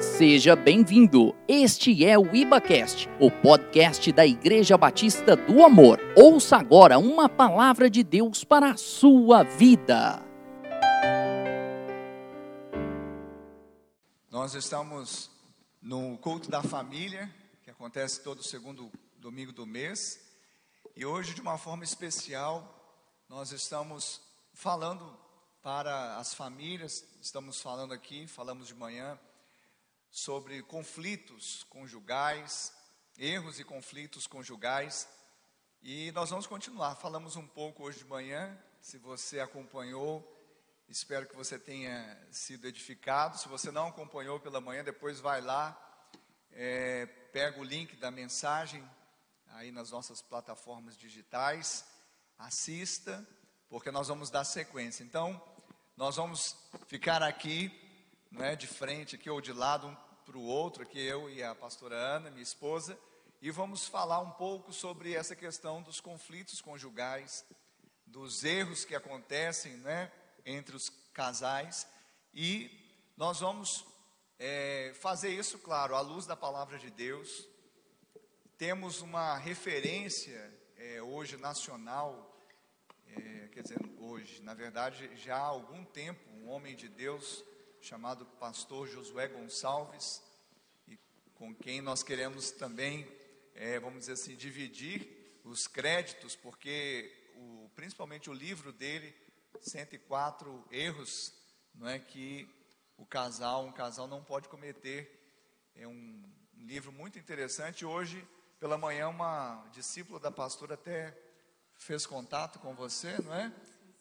Seja bem-vindo. Este é o IbaCast, o podcast da Igreja Batista do Amor. Ouça agora uma palavra de Deus para a sua vida. Nós estamos no culto da família, que acontece todo segundo domingo do mês, e hoje, de uma forma especial, nós estamos falando para as famílias, estamos falando aqui, falamos de manhã sobre conflitos conjugais, erros e conflitos conjugais. E nós vamos continuar. Falamos um pouco hoje de manhã. Se você acompanhou, espero que você tenha sido edificado. Se você não acompanhou pela manhã, depois vai lá, é, pega o link da mensagem aí nas nossas plataformas digitais, assista, porque nós vamos dar sequência. Então, nós vamos ficar aqui não é, de frente aqui ou de lado um para o outro, aqui eu e a pastora Ana, minha esposa, e vamos falar um pouco sobre essa questão dos conflitos conjugais, dos erros que acontecem né, entre os casais, e nós vamos é, fazer isso, claro, à luz da palavra de Deus. Temos uma referência é, hoje nacional, é, quer dizer, hoje, na verdade, já há algum tempo, um homem de Deus chamado pastor Josué Gonçalves, e com quem nós queremos também, é, vamos dizer assim, dividir os créditos, porque o, principalmente o livro dele, 104 erros, não é que o casal, um casal não pode cometer. É um, um livro muito interessante. Hoje, pela manhã, uma discípula da pastora até fez contato com você, não é?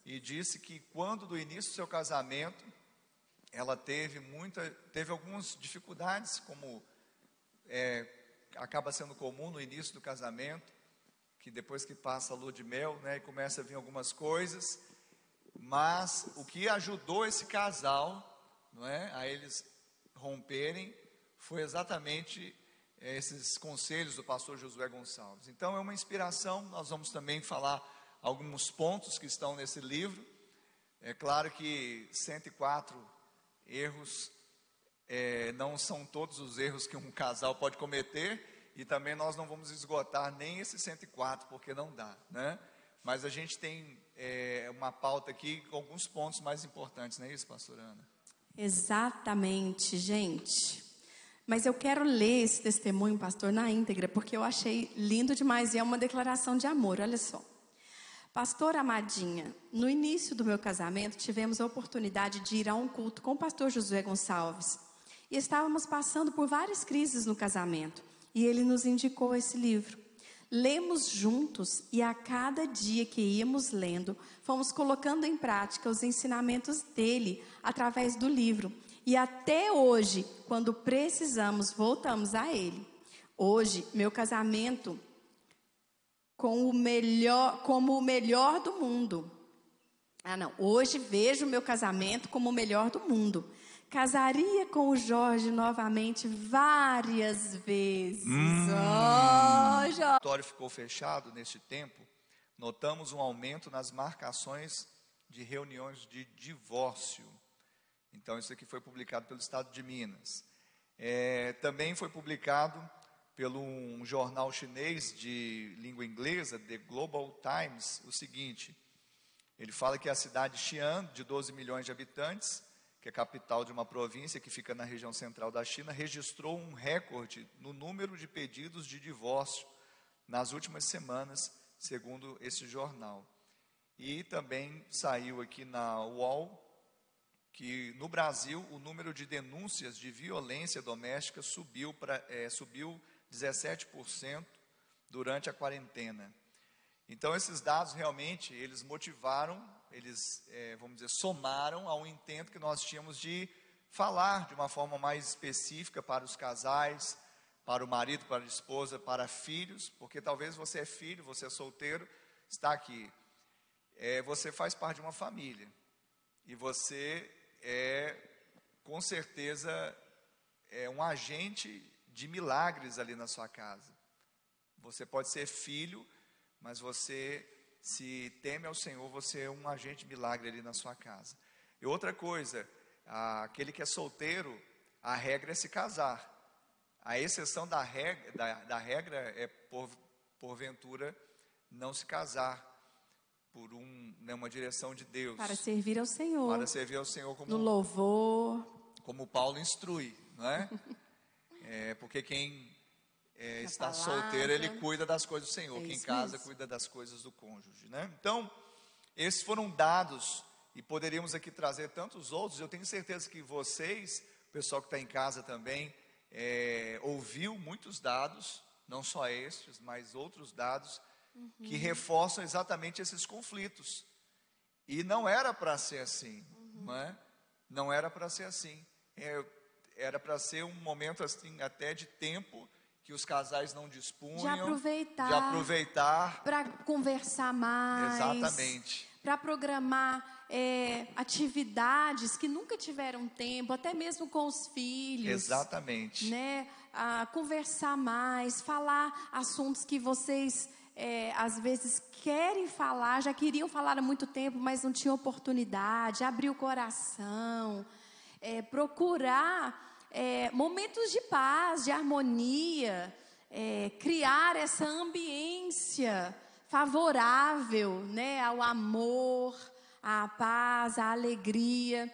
E disse que quando do início do seu casamento, ela teve muita, teve algumas dificuldades, como é, acaba sendo comum no início do casamento, que depois que passa a lua de mel, né, e começa a vir algumas coisas, mas o que ajudou esse casal, não é, a eles romperem, foi exatamente é, esses conselhos do pastor Josué Gonçalves. Então é uma inspiração, nós vamos também falar alguns pontos que estão nesse livro. É claro que 104 Erros é, não são todos os erros que um casal pode cometer, e também nós não vamos esgotar nem esses 104, porque não dá, né? Mas a gente tem é, uma pauta aqui com alguns pontos mais importantes, não é isso, pastor Ana? Exatamente, gente. Mas eu quero ler esse testemunho, pastor, na íntegra, porque eu achei lindo demais e é uma declaração de amor, olha só. Pastor Amadinha, no início do meu casamento, tivemos a oportunidade de ir a um culto com o pastor Josué Gonçalves. E estávamos passando por várias crises no casamento. E ele nos indicou esse livro. Lemos juntos e a cada dia que íamos lendo, fomos colocando em prática os ensinamentos dele através do livro. E até hoje, quando precisamos, voltamos a ele. Hoje, meu casamento com o melhor, como o melhor do mundo. Ah, não. Hoje vejo o meu casamento como o melhor do mundo. Casaria com o Jorge novamente várias vezes. Hum. Oh, Jorge. O auditório ficou fechado neste tempo. Notamos um aumento nas marcações de reuniões de divórcio. Então, isso aqui foi publicado pelo Estado de Minas. É, também foi publicado pelo um jornal chinês de língua inglesa, The Global Times, o seguinte: ele fala que a cidade de Xi'an, de 12 milhões de habitantes, que é capital de uma província que fica na região central da China, registrou um recorde no número de pedidos de divórcio nas últimas semanas, segundo esse jornal. E também saiu aqui na UOL que no Brasil o número de denúncias de violência doméstica subiu, pra, é, subiu 17% durante a quarentena. Então, esses dados realmente, eles motivaram, eles, é, vamos dizer, somaram ao intento que nós tínhamos de falar de uma forma mais específica para os casais, para o marido, para a esposa, para filhos, porque talvez você é filho, você é solteiro, está aqui. É, você faz parte de uma família. E você é, com certeza, é um agente de milagres ali na sua casa. Você pode ser filho, mas você, se teme ao Senhor, você é um agente de milagre ali na sua casa. E outra coisa, aquele que é solteiro, a regra é se casar. A exceção da regra, da, da regra é, por, porventura, não se casar por um, né, uma direção de Deus. Para servir ao Senhor. Para servir ao Senhor como, no louvor. Como Paulo instrui, não é? é porque quem é, está palavra. solteiro, ele cuida das coisas do Senhor. É quem casa, mesmo. cuida das coisas do cônjuge, né? Então, esses foram dados, e poderíamos aqui trazer tantos outros. Eu tenho certeza que vocês, o pessoal que está em casa também, é, ouviu muitos dados, não só estes, mas outros dados, uhum. que reforçam exatamente esses conflitos. E não era para ser assim, uhum. não é? Não era para ser assim. É, era para ser um momento assim, até de tempo que os casais não dispunham. De aproveitar. De aproveitar. Para conversar mais. Exatamente. Para programar é, atividades que nunca tiveram tempo, até mesmo com os filhos. Exatamente. Né? A conversar mais, falar assuntos que vocês é, às vezes querem falar, já queriam falar há muito tempo, mas não tinham oportunidade, abrir o coração, é, procurar é, momentos de paz, de harmonia, é, criar essa ambiência favorável né, ao amor, à paz, à alegria.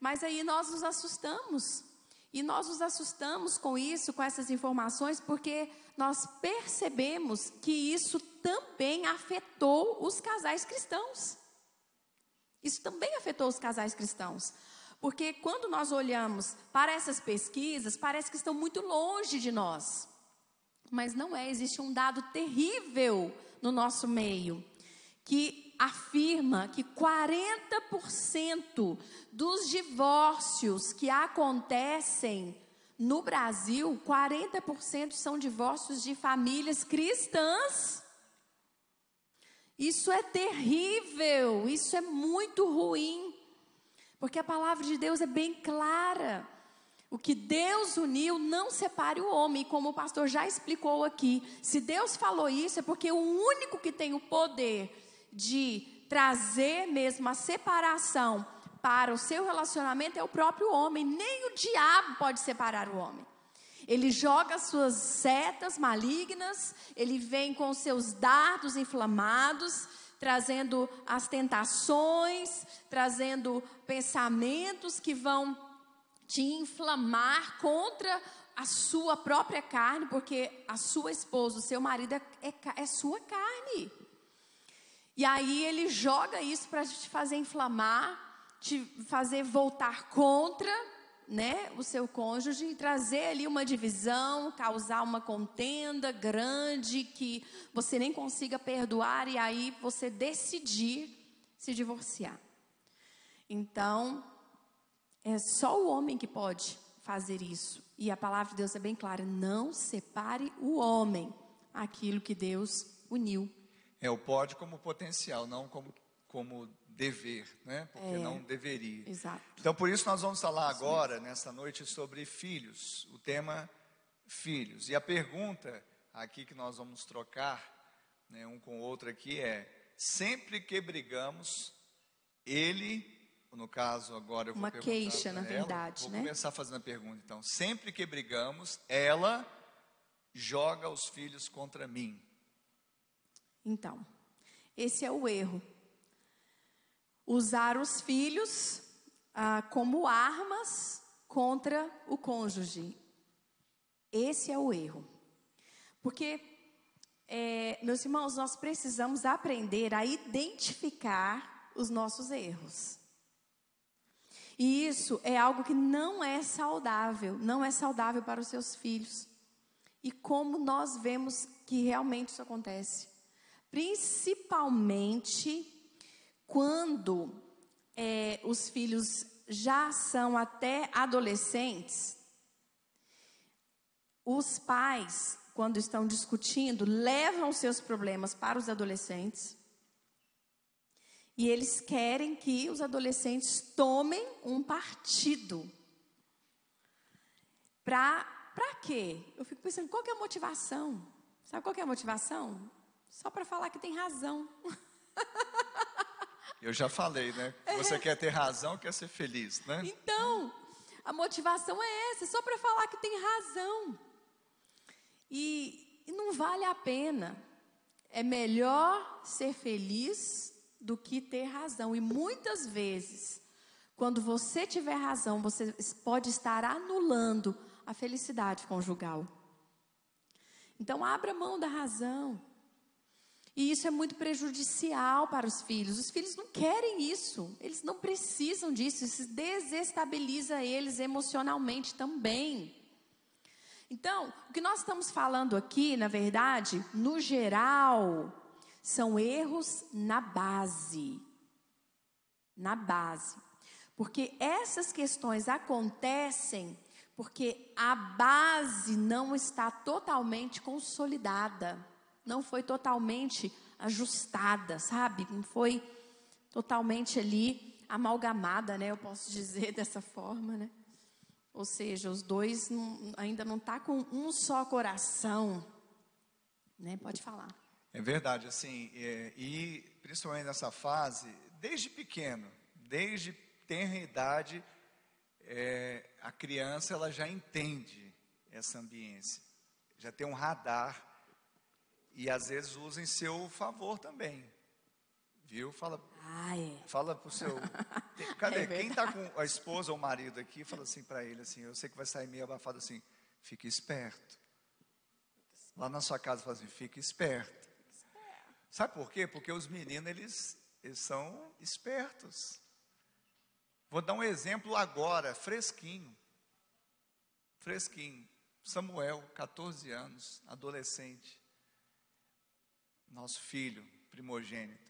Mas aí nós nos assustamos. E nós nos assustamos com isso, com essas informações, porque nós percebemos que isso também afetou os casais cristãos. Isso também afetou os casais cristãos. Porque quando nós olhamos para essas pesquisas, parece que estão muito longe de nós. Mas não é, existe um dado terrível no nosso meio que afirma que 40% dos divórcios que acontecem no Brasil, 40% são divórcios de famílias cristãs. Isso é terrível, isso é muito ruim. Porque a palavra de Deus é bem clara. O que Deus uniu, não separe o homem, como o pastor já explicou aqui. Se Deus falou isso, é porque o único que tem o poder de trazer mesmo a separação para o seu relacionamento é o próprio homem. Nem o diabo pode separar o homem. Ele joga suas setas malignas, ele vem com seus dardos inflamados, trazendo as tentações, trazendo pensamentos que vão te inflamar contra a sua própria carne, porque a sua esposa, o seu marido é, é, é sua carne. E aí ele joga isso para te fazer inflamar, te fazer voltar contra né, o seu cônjuge e trazer ali uma divisão, causar uma contenda grande que você nem consiga perdoar e aí você decidir se divorciar. Então, é só o homem que pode fazer isso. E a palavra de Deus é bem clara: não separe o homem aquilo que Deus uniu. É o pode como potencial, não como, como dever, né? Porque é, não deveria. Exato. Então, por isso nós vamos falar agora, nessa noite, sobre filhos. O tema filhos. E a pergunta aqui que nós vamos trocar, né, um com o outro aqui, é: sempre que brigamos, ele, no caso agora eu vou uma queixa, na ela, verdade, vou né? começar fazendo a pergunta. Então, sempre que brigamos, ela joga os filhos contra mim. Então, esse é o erro usar os filhos ah, como armas contra o cônjuge. Esse é o erro. Porque, é, meus irmãos, nós precisamos aprender a identificar os nossos erros. E isso é algo que não é saudável, não é saudável para os seus filhos. E como nós vemos que realmente isso acontece? Principalmente quando é, os filhos já são até adolescentes, os pais, quando estão discutindo, levam seus problemas para os adolescentes. E eles querem que os adolescentes tomem um partido. Para quê? Eu fico pensando, qual é a motivação? Sabe qual é a motivação? Só para falar que tem razão. Eu já falei, né? Você é. quer ter razão, quer ser feliz, né? Então, a motivação é essa, só para falar que tem razão. E, e não vale a pena. É melhor ser feliz do que ter razão. E muitas vezes, quando você tiver razão, você pode estar anulando a felicidade conjugal. Então, abra mão da razão. E isso é muito prejudicial para os filhos. Os filhos não querem isso, eles não precisam disso, isso desestabiliza eles emocionalmente também. Então, o que nós estamos falando aqui, na verdade, no geral, são erros na base. Na base. Porque essas questões acontecem porque a base não está totalmente consolidada não foi totalmente ajustada, sabe? Não foi totalmente ali amalgamada, né? Eu posso dizer dessa forma, né? Ou seja, os dois não, ainda não tá com um só coração, né? Pode falar. É verdade, assim, é, e principalmente nessa fase, desde pequeno, desde tenra idade, é, a criança ela já entende essa ambiência, já tem um radar e às vezes usa em seu favor também. Viu? Fala, ah, é. fala pro seu. Cadê? É Quem está com a esposa ou o marido aqui, fala assim para ele assim, eu sei que vai sair meio abafado assim, fique esperto. Lá na sua casa fala assim, fique esperto. Sabe por quê? Porque os meninos eles, eles são espertos. Vou dar um exemplo agora, fresquinho. Fresquinho. Samuel, 14 anos, adolescente nosso filho primogênito,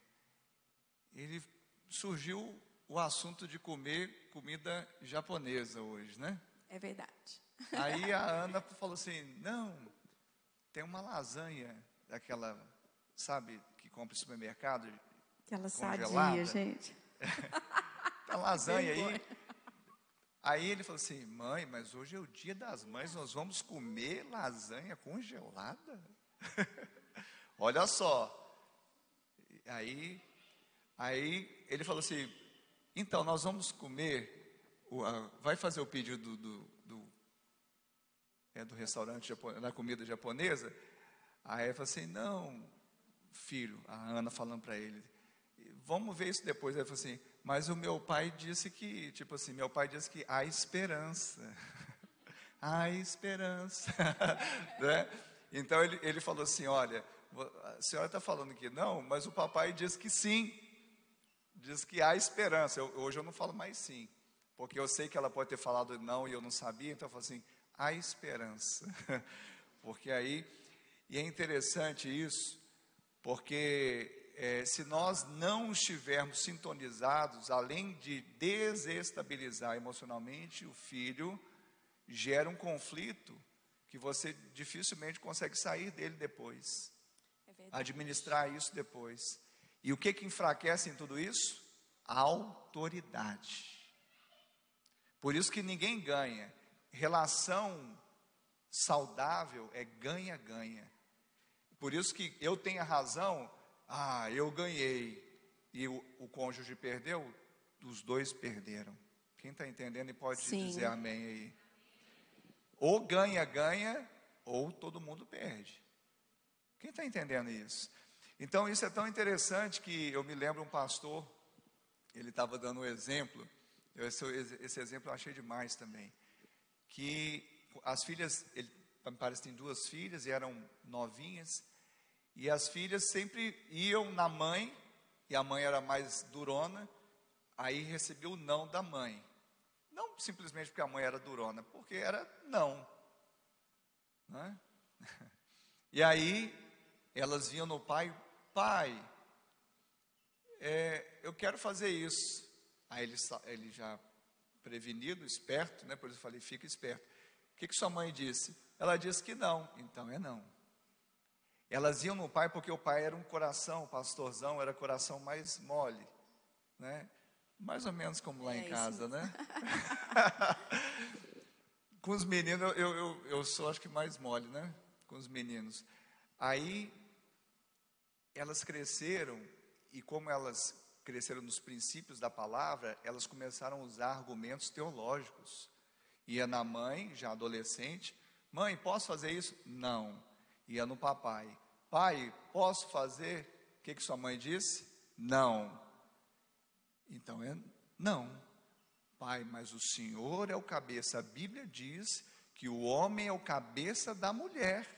ele surgiu o assunto de comer comida japonesa hoje, né? É verdade. Aí a Ana falou assim: não, tem uma lasanha daquela, sabe, que compra no supermercado. Aquela sadia, gente. a lasanha aí. Aí ele falou assim: mãe, mas hoje é o dia das mães, nós vamos comer lasanha congelada? Olha só. Aí, aí ele falou assim: então nós vamos comer, vai fazer o pedido do, do, do, é, do restaurante da comida japonesa? Aí ele falou assim: não, filho, a Ana falando para ele, vamos ver isso depois. Ele falou assim: mas o meu pai disse que, tipo assim, meu pai disse que há esperança. há esperança. né? Então ele, ele falou assim: olha a senhora está falando que não, mas o papai diz que sim, diz que há esperança. Eu, hoje eu não falo mais sim, porque eu sei que ela pode ter falado não e eu não sabia, então eu falo assim: há esperança. porque aí, e é interessante isso, porque é, se nós não estivermos sintonizados, além de desestabilizar emocionalmente, o filho gera um conflito que você dificilmente consegue sair dele depois administrar isso depois. E o que que enfraquece em tudo isso? A autoridade. Por isso que ninguém ganha. Relação saudável é ganha-ganha. Por isso que eu tenho a razão, ah, eu ganhei e o, o cônjuge perdeu, os dois perderam. Quem está entendendo e pode Sim. dizer amém aí. Ou ganha-ganha, ou todo mundo perde. Quem está entendendo isso? Então, isso é tão interessante que eu me lembro um pastor, ele estava dando um exemplo, esse, esse, exemplo eu achei demais também, que as filhas, ele me parece que tem duas filhas, e eram novinhas, e as filhas sempre iam na mãe, e a mãe era mais durona, aí recebeu o não da mãe. Não simplesmente porque a mãe era durona, porque era não. Né? E aí elas vinham no pai, pai, é, eu quero fazer isso. Aí ele, ele já prevenido, esperto, né? Por isso eu falei, fica esperto. O que, que sua mãe disse? Ela disse que não, então é não. Elas iam no pai porque o pai era um coração, o pastorzão era coração mais mole, né? Mais ou menos como lá é em casa, né? Com os meninos, eu, eu, eu sou acho que mais mole, né? Com os meninos. Aí elas cresceram e como elas cresceram nos princípios da palavra, elas começaram a usar argumentos teológicos. Ia na mãe, já adolescente, mãe, posso fazer isso? Não. Ia no papai, pai, posso fazer? O que, que sua mãe disse? Não. Então é não. Pai, mas o Senhor é o cabeça. A Bíblia diz que o homem é o cabeça da mulher.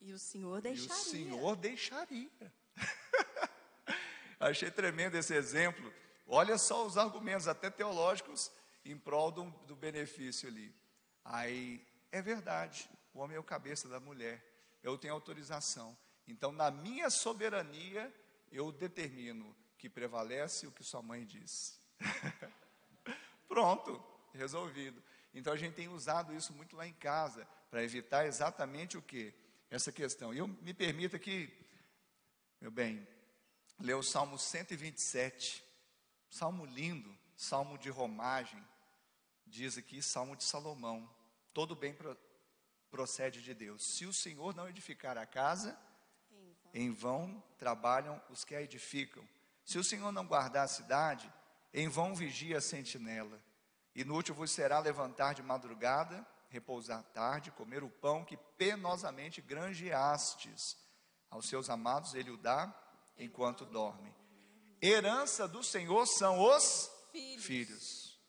E o Senhor deixaria. E o Senhor deixaria. Achei tremendo esse exemplo. Olha só os argumentos, até teológicos, em prol do, do benefício ali. Aí, é verdade, o homem é o cabeça da mulher. Eu tenho autorização. Então, na minha soberania, eu determino que prevalece o que sua mãe diz. Pronto, resolvido. Então a gente tem usado isso muito lá em casa para evitar exatamente o que? Essa questão. E eu me permita que, meu bem, ler o Salmo 127, salmo lindo, salmo de romagem, diz aqui Salmo de Salomão. Todo bem procede de Deus. Se o Senhor não edificar a casa, em vão trabalham os que a edificam. Se o Senhor não guardar a cidade, em vão vigia a sentinela. Inútil vos será levantar de madrugada, repousar tarde, comer o pão que penosamente granjeastes. Aos seus amados ele o dá enquanto dorme. Herança do Senhor são os filhos. filhos.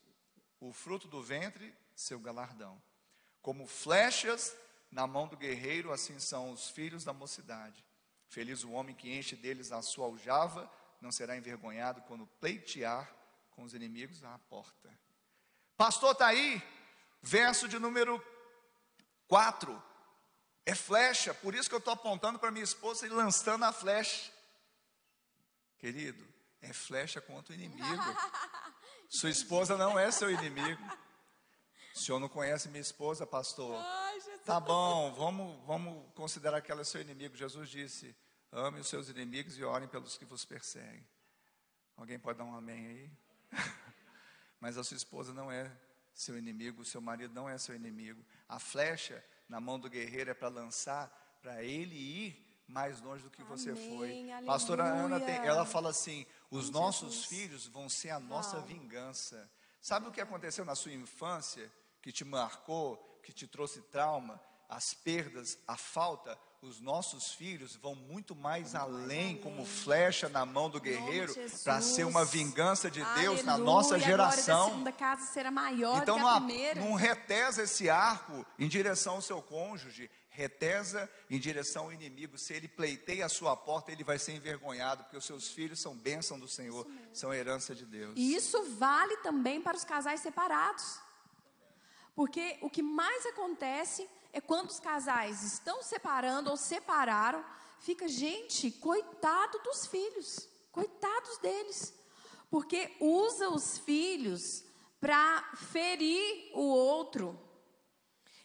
O fruto do ventre, seu galardão. Como flechas na mão do guerreiro, assim são os filhos da mocidade. Feliz o homem que enche deles a sua aljava, não será envergonhado quando pleitear com os inimigos à porta. Pastor, está aí, verso de número 4. É flecha, por isso que eu estou apontando para minha esposa e lançando a flecha. Querido, é flecha contra o inimigo. Sua esposa não é seu inimigo. O senhor não conhece minha esposa, pastor? Tá bom, vamos, vamos considerar que ela é seu inimigo. Jesus disse: ame os seus inimigos e orem pelos que vos perseguem. Alguém pode dar um amém aí? Mas a sua esposa não é seu inimigo, o seu marido não é seu inimigo. A flecha na mão do guerreiro é para lançar, para ele ir mais longe do que você Amém, foi. Aleluia. Pastora Ana, tem, ela fala assim: os Amém, nossos Jesus. filhos vão ser a nossa vingança. Sabe o que aconteceu na sua infância, que te marcou, que te trouxe trauma? As perdas, a falta, os nossos filhos vão muito mais além, como flecha na mão do guerreiro, para ser uma vingança de Deus Aleluia, na nossa geração. A segunda casa será maior então, primeira. não retesa esse arco em direção ao seu cônjuge, retesa em direção ao inimigo. Se ele pleiteia a sua porta, ele vai ser envergonhado, porque os seus filhos são bênção do Senhor, são herança de Deus. E isso vale também para os casais separados. Porque o que mais acontece é quando os casais estão separando ou separaram, fica, gente, coitado dos filhos, coitados deles, porque usa os filhos para ferir o outro.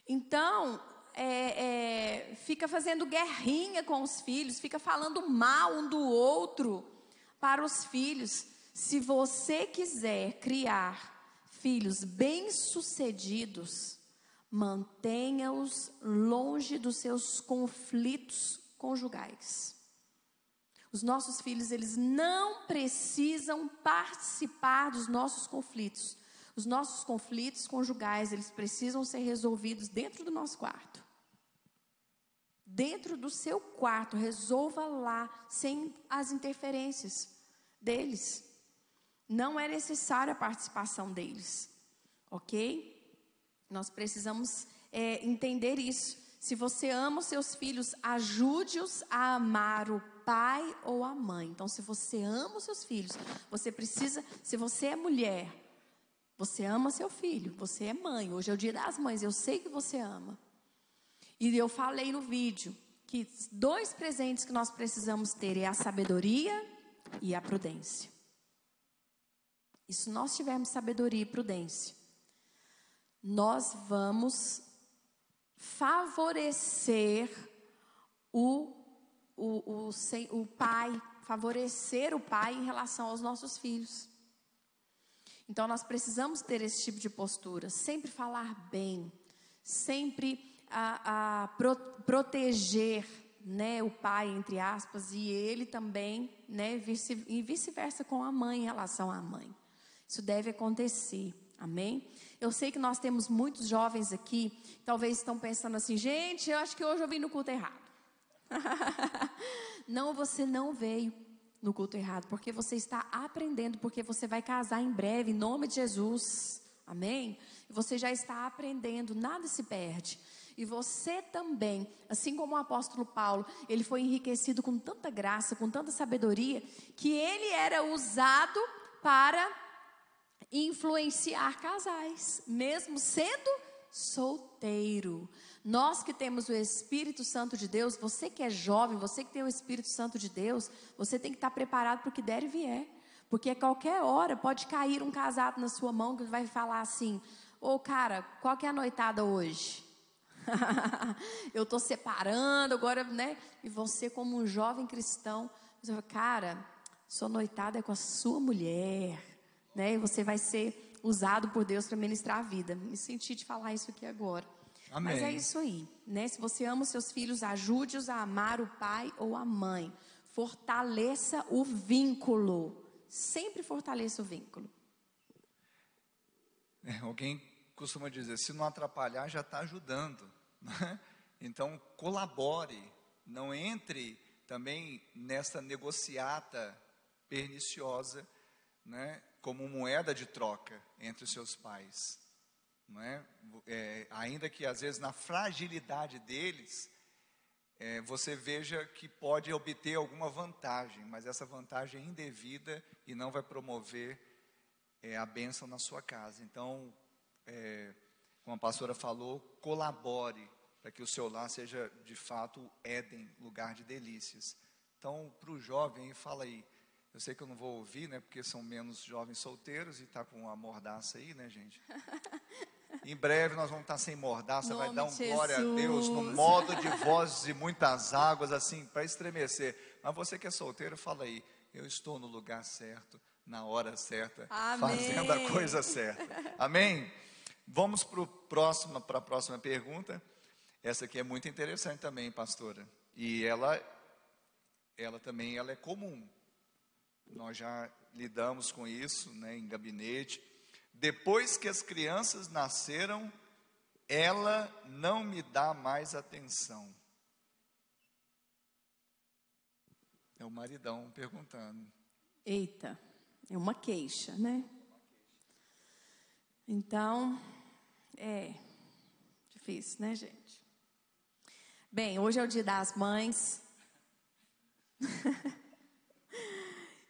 Então, é, é, fica fazendo guerrinha com os filhos, fica falando mal um do outro para os filhos. Se você quiser criar filhos bem-sucedidos, mantenha-os longe dos seus conflitos conjugais. Os nossos filhos, eles não precisam participar dos nossos conflitos. Os nossos conflitos conjugais, eles precisam ser resolvidos dentro do nosso quarto. Dentro do seu quarto, resolva lá, sem as interferências deles. Não é necessária a participação deles, ok? Nós precisamos é, entender isso. Se você ama os seus filhos, ajude-os a amar o pai ou a mãe. Então, se você ama os seus filhos, você precisa. Se você é mulher, você ama seu filho. Você é mãe. Hoje é o dia das mães. Eu sei que você ama. E eu falei no vídeo que dois presentes que nós precisamos ter é a sabedoria e a prudência. E se nós tivermos sabedoria e prudência, nós vamos favorecer o, o, o, o pai, favorecer o pai em relação aos nossos filhos. Então nós precisamos ter esse tipo de postura, sempre falar bem, sempre a, a pro, proteger né, o pai, entre aspas, e ele também, né, vice, e vice-versa com a mãe em relação à mãe. Isso deve acontecer. Amém? Eu sei que nós temos muitos jovens aqui, talvez estão pensando assim, gente, eu acho que hoje eu vim no culto errado. não, você não veio no culto errado, porque você está aprendendo, porque você vai casar em breve, em nome de Jesus. Amém? Você já está aprendendo, nada se perde. E você também, assim como o apóstolo Paulo, ele foi enriquecido com tanta graça, com tanta sabedoria, que ele era usado para influenciar casais, mesmo sendo solteiro. Nós que temos o Espírito Santo de Deus, você que é jovem, você que tem o Espírito Santo de Deus, você tem que estar preparado para o que der e vier. Porque a qualquer hora pode cair um casado na sua mão que vai falar assim: Ô oh, cara, qual que é a noitada hoje? eu estou separando agora, né? E você, como um jovem cristão, você fala, cara, sua noitada é com a sua mulher, né? Você vai ser usado por Deus para ministrar a vida. Me senti de falar isso aqui agora. Amém. Mas é isso aí, né? Se você ama os seus filhos, ajude-os a amar o pai ou a mãe. Fortaleça o vínculo. Sempre fortaleça o vínculo. É, alguém costuma dizer: se não atrapalhar, já está ajudando. Né? Então, colabore. Não entre também nessa negociata perniciosa, né? Como moeda de troca entre os seus pais não é? é? ainda que às vezes na fragilidade deles, é, você veja que pode obter alguma vantagem, mas essa vantagem é indevida e não vai promover é, a bênção na sua casa. Então, é, como a pastora falou, colabore para que o seu lar seja de fato Éden, lugar de delícias. Então, para o jovem, fala aí. Eu sei que eu não vou ouvir, né? Porque são menos jovens solteiros e está com a mordaça aí, né, gente? Em breve nós vamos estar sem mordaça, vai dar um Jesus. glória a Deus no modo de vozes e muitas águas, assim, para estremecer. Mas você que é solteiro, fala aí, eu estou no lugar certo, na hora certa, Amém. fazendo a coisa certa. Amém? Vamos para a próxima, para a próxima pergunta. Essa aqui é muito interessante também, pastora. E ela, ela também ela é comum. Nós já lidamos com isso né, em gabinete. Depois que as crianças nasceram, ela não me dá mais atenção. É o maridão perguntando. Eita, é uma queixa, né? Então, é difícil, né, gente? Bem, hoje é o dia das mães.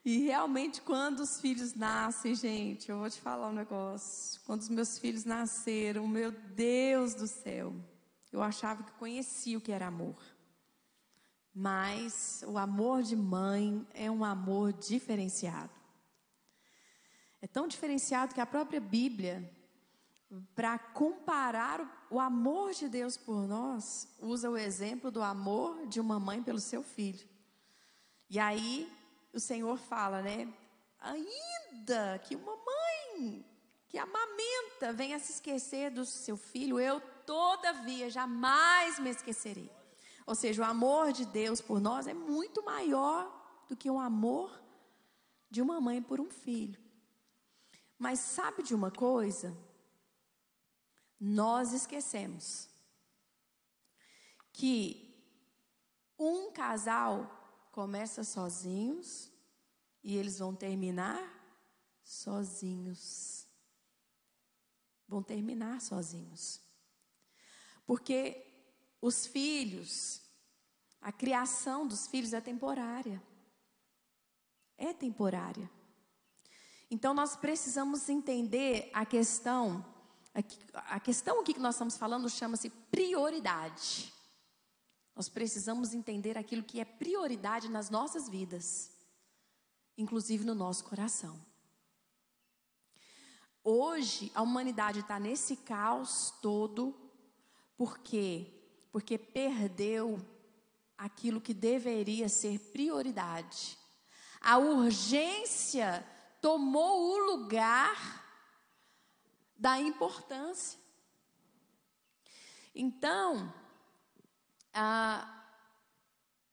E realmente, quando os filhos nascem, gente, eu vou te falar um negócio. Quando os meus filhos nasceram, meu Deus do céu, eu achava que conhecia o que era amor. Mas o amor de mãe é um amor diferenciado. É tão diferenciado que a própria Bíblia, para comparar o amor de Deus por nós, usa o exemplo do amor de uma mãe pelo seu filho. E aí, o Senhor fala, né? Ainda que uma mãe que amamenta venha se esquecer do seu filho, eu todavia jamais me esquecerei. Ou seja, o amor de Deus por nós é muito maior do que o amor de uma mãe por um filho. Mas sabe de uma coisa? Nós esquecemos que um casal começa sozinhos e eles vão terminar sozinhos. Vão terminar sozinhos. Porque os filhos, a criação dos filhos é temporária. É temporária. Então nós precisamos entender a questão, a questão aqui que nós estamos falando chama-se prioridade. Nós precisamos entender aquilo que é prioridade nas nossas vidas, inclusive no nosso coração. Hoje a humanidade está nesse caos todo, por quê? Porque perdeu aquilo que deveria ser prioridade. A urgência tomou o lugar da importância. Então, ah,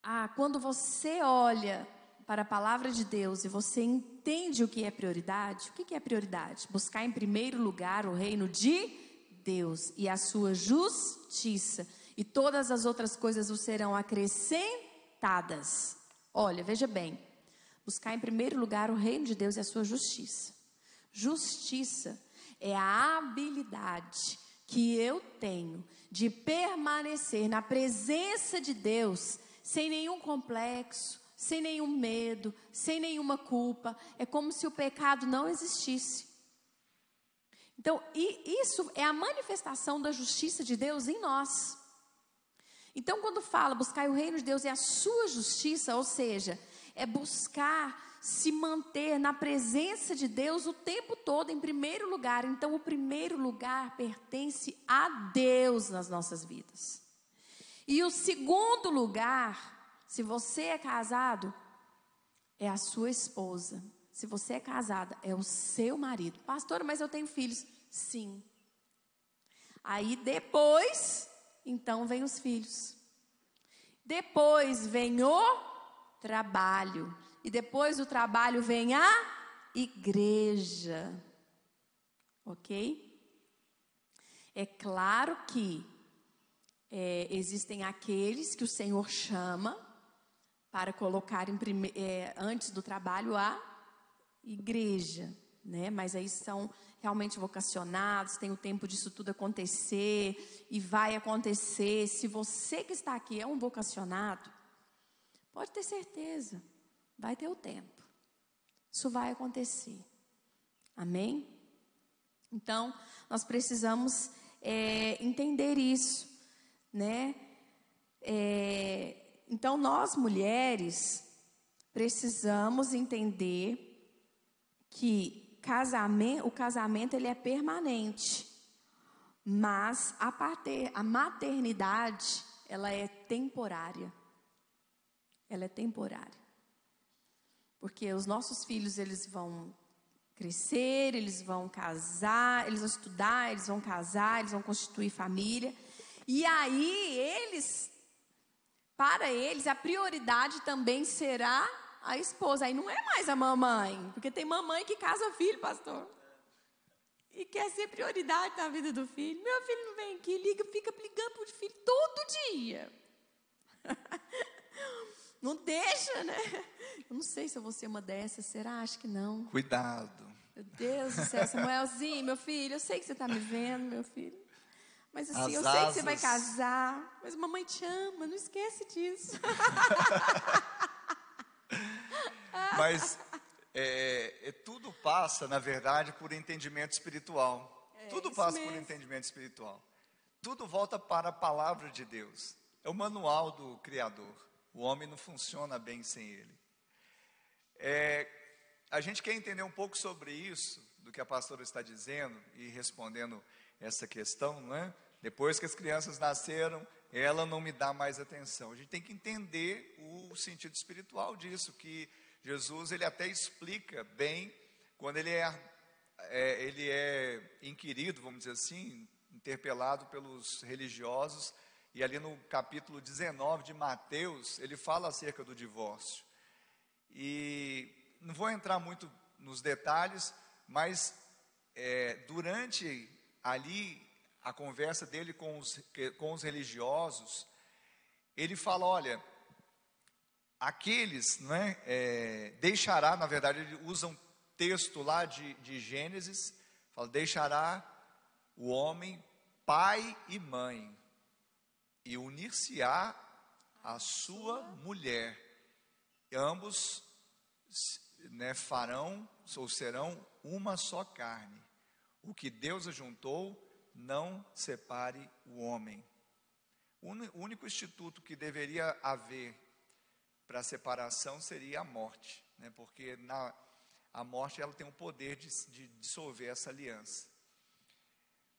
ah, quando você olha para a palavra de Deus e você entende o que é prioridade, o que é prioridade? Buscar em primeiro lugar o reino de Deus e a sua justiça, e todas as outras coisas o serão acrescentadas. Olha, veja bem, buscar em primeiro lugar o reino de Deus e a sua justiça. Justiça é a habilidade que eu tenho de permanecer na presença de Deus sem nenhum complexo, sem nenhum medo, sem nenhuma culpa. É como se o pecado não existisse. Então, isso é a manifestação da justiça de Deus em nós. Então, quando fala buscar o reino de Deus e a sua justiça, ou seja, é buscar se manter na presença de Deus o tempo todo em primeiro lugar. Então, o primeiro lugar pertence a Deus nas nossas vidas. E o segundo lugar, se você é casado, é a sua esposa. Se você é casada, é o seu marido. Pastora, mas eu tenho filhos. Sim. Aí depois, então vem os filhos. Depois vem o trabalho. E depois do trabalho vem a igreja. Ok? É claro que é, existem aqueles que o Senhor chama para colocar prime, é, antes do trabalho a igreja, né? Mas aí são realmente vocacionados, tem o tempo disso tudo acontecer e vai acontecer. Se você que está aqui é um vocacionado, pode ter certeza, Vai ter o tempo. Isso vai acontecer. Amém? Então, nós precisamos é, entender isso, né? É, então, nós mulheres precisamos entender que casamento, o casamento ele é permanente, mas a, pater, a maternidade ela é temporária. Ela é temporária. Porque os nossos filhos, eles vão crescer, eles vão casar, eles vão estudar, eles vão casar, eles vão constituir família. E aí, eles, para eles, a prioridade também será a esposa. Aí não é mais a mamãe, porque tem mamãe que casa filho, pastor. E quer ser prioridade na vida do filho. Meu filho não vem aqui, liga, fica ligando para o filho todo dia. Não deixa, né? Eu não sei se eu vou ser uma dessas, será? Acho que não. Cuidado. Meu Deus do céu, Samuelzinho, meu filho, eu sei que você está me vendo, meu filho. Mas assim, As eu asas. sei que você vai casar, mas mamãe te ama, não esquece disso. mas é, é, tudo passa, na verdade, por entendimento espiritual. É, tudo passa mesmo. por entendimento espiritual. Tudo volta para a palavra de Deus. É o manual do Criador. O homem não funciona bem sem ele. É, a gente quer entender um pouco sobre isso, do que a pastora está dizendo e respondendo essa questão, não é? Depois que as crianças nasceram, ela não me dá mais atenção. A gente tem que entender o sentido espiritual disso, que Jesus ele até explica bem quando ele é, é ele é inquirido, vamos dizer assim, interpelado pelos religiosos e ali no capítulo 19 de Mateus, ele fala acerca do divórcio. E não vou entrar muito nos detalhes, mas é, durante ali a conversa dele com os, com os religiosos, ele fala: olha, aqueles, né, é, deixará, na verdade, ele usa um texto lá de, de Gênesis, fala: deixará o homem pai e mãe e unir-se-á a sua mulher. E ambos né, farão ou serão uma só carne. O que Deus ajuntou, não separe o homem. O único instituto que deveria haver para separação seria a morte, né, porque na, a morte ela tem o poder de, de dissolver essa aliança.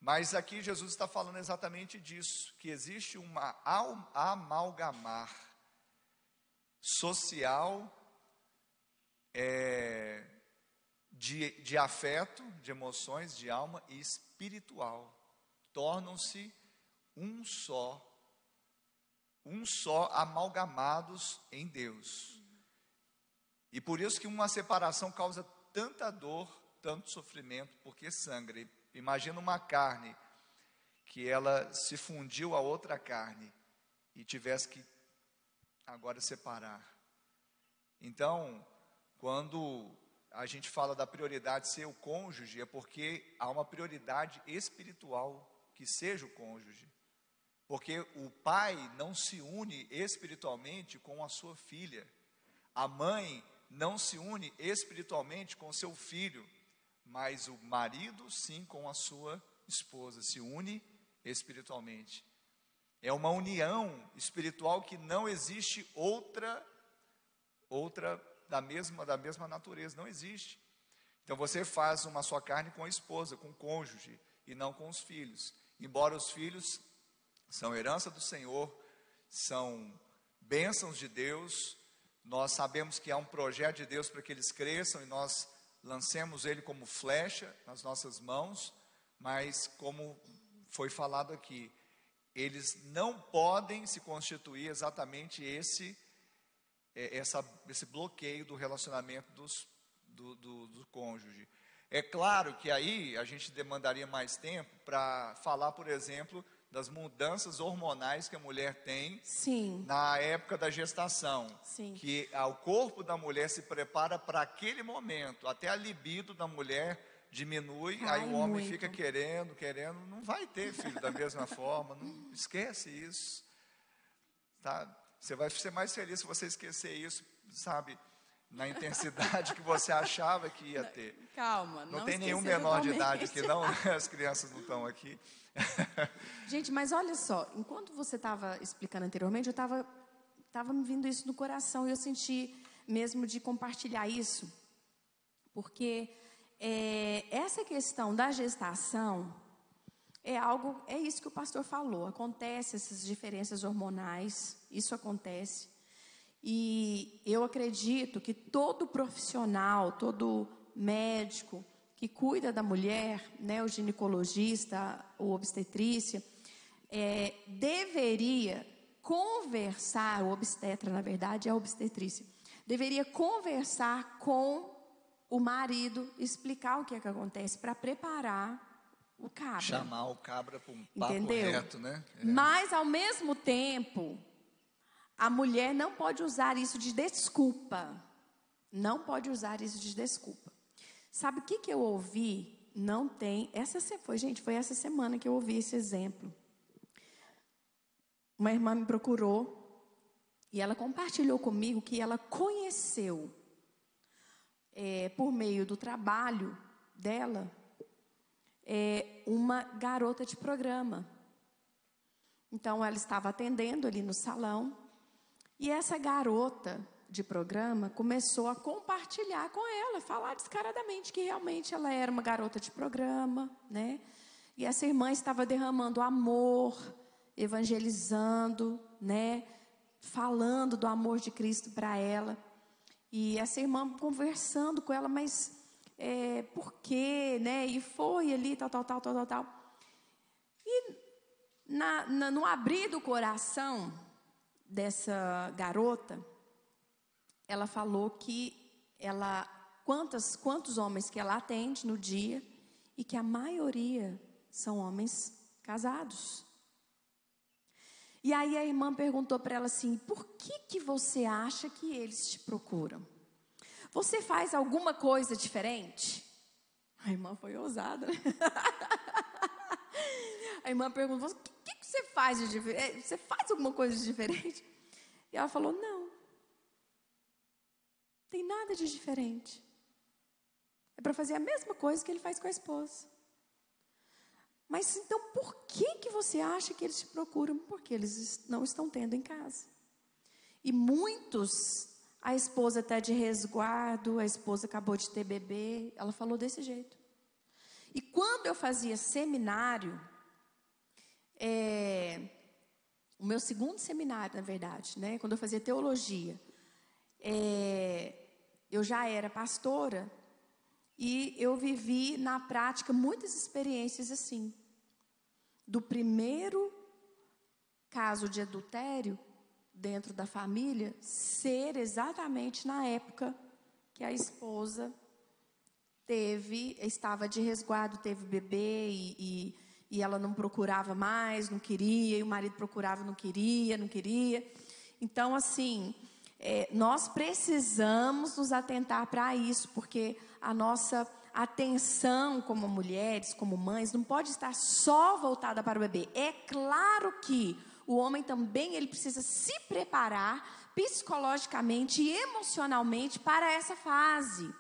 Mas aqui Jesus está falando exatamente disso, que existe uma amalgamar social é, de, de afeto, de emoções, de alma e espiritual. Tornam-se um só, um só amalgamados em Deus. E por isso que uma separação causa tanta dor, tanto sofrimento, porque sangra. Imagina uma carne que ela se fundiu a outra carne e tivesse que agora separar. Então, quando a gente fala da prioridade ser o cônjuge, é porque há uma prioridade espiritual que seja o cônjuge. Porque o pai não se une espiritualmente com a sua filha. A mãe não se une espiritualmente com seu filho, mas o marido sim com a sua esposa se une espiritualmente. É uma união espiritual que não existe outra outra da mesma, da mesma natureza, não existe. Então você faz uma só carne com a esposa, com o cônjuge, e não com os filhos. Embora os filhos são herança do Senhor, são bênçãos de Deus, nós sabemos que há um projeto de Deus para que eles cresçam e nós lancemos ele como flecha nas nossas mãos, mas como foi falado aqui, eles não podem se constituir exatamente esse é, essa, esse bloqueio do relacionamento dos, do, do, do cônjuge. É claro que aí a gente demandaria mais tempo para falar, por exemplo, das mudanças hormonais que a mulher tem Sim. na época da gestação. Sim. Que o corpo da mulher se prepara para aquele momento, até a libido da mulher diminui, Ai, aí o homem muito. fica querendo, querendo, não vai ter filho da mesma forma, não esquece isso. Tá? Você vai ser mais feliz se você esquecer isso, sabe? Na intensidade que você achava que ia ter. Calma, Não, não tem nenhum menor de idade aqui, não. As crianças não estão aqui. Gente, mas olha só, enquanto você estava explicando anteriormente, eu estava tava me vindo isso no coração e eu senti mesmo de compartilhar isso, porque é, essa questão da gestação é algo, é isso que o pastor falou, acontece essas diferenças hormonais, isso acontece. E eu acredito que todo profissional, todo médico que cuida da mulher, né, o ginecologista, o obstetrícia, é, deveria conversar, o obstetra, na verdade, é a obstetrícia, deveria conversar com o marido, explicar o que é que acontece para preparar o cabra. Chamar o cabra para um papo Entendeu? reto, né? É. Mas, ao mesmo tempo, a mulher não pode usar isso de desculpa. Não pode usar isso de desculpa. Sabe o que, que eu ouvi? Não tem. Essa foi, gente, foi essa semana que eu ouvi esse exemplo. Uma irmã me procurou e ela compartilhou comigo que ela conheceu, é, por meio do trabalho dela, é, uma garota de programa. Então, ela estava atendendo ali no salão e essa garota de programa começou a compartilhar com ela, falar descaradamente que realmente ela era uma garota de programa, né? E essa irmã estava derramando amor, evangelizando, né? Falando do amor de Cristo para ela. E essa irmã conversando com ela, mas é, por quê, né? E foi ali, tal, tal, tal, tal, tal. E na, na- no abrir do coração dessa garota, ela falou que ela quantas quantos homens que ela atende no dia e que a maioria são homens casados. E aí a irmã perguntou para ela assim: "Por que que você acha que eles te procuram? Você faz alguma coisa diferente?" A irmã foi ousada. Né? A irmã perguntou: "O que, você faz de diferente? Você faz alguma coisa de diferente?" E ela falou: "Não. Tem nada de diferente. É para fazer a mesma coisa que ele faz com a esposa. Mas então por que que você acha que eles te procuram? Porque eles es- não estão tendo em casa. E muitos, a esposa está de resguardo, a esposa acabou de ter bebê, ela falou desse jeito. E quando eu fazia seminário, é, o meu segundo seminário, na verdade, né, quando eu fazia teologia, é, eu já era pastora e eu vivi na prática muitas experiências assim. Do primeiro caso de adultério dentro da família ser exatamente na época que a esposa teve, estava de resguardo, teve bebê e, e, e ela não procurava mais, não queria, e o marido procurava, não queria, não queria. Então, assim, é, nós precisamos nos atentar para isso, porque a nossa atenção como mulheres, como mães, não pode estar só voltada para o bebê. É claro que o homem também ele precisa se preparar psicologicamente e emocionalmente para essa fase.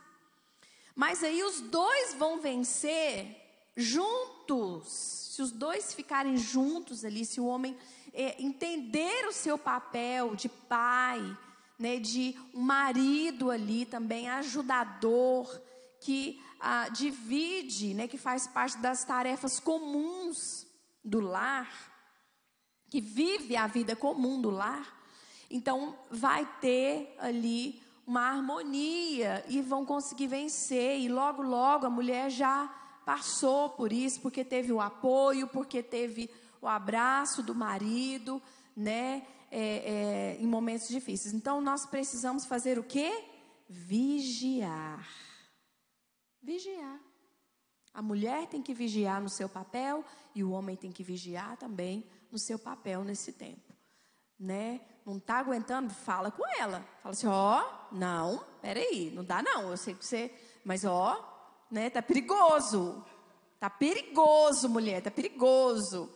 Mas aí os dois vão vencer juntos. Se os dois ficarem juntos ali, se o homem é, entender o seu papel de pai, né, de marido ali também ajudador, que ah, divide, né, que faz parte das tarefas comuns do lar, que vive a vida comum do lar, então vai ter ali uma harmonia e vão conseguir vencer. E logo, logo a mulher já passou por isso, porque teve o apoio, porque teve o abraço do marido, né? É, é, em momentos difíceis. Então nós precisamos fazer o quê? Vigiar. Vigiar. A mulher tem que vigiar no seu papel e o homem tem que vigiar também no seu papel nesse tempo. Né? Não está aguentando? Fala com ela. Fala assim: ó, oh, não, peraí, não dá não. Eu sei que você. Mas ó, né? Tá perigoso. Tá perigoso, mulher, tá perigoso.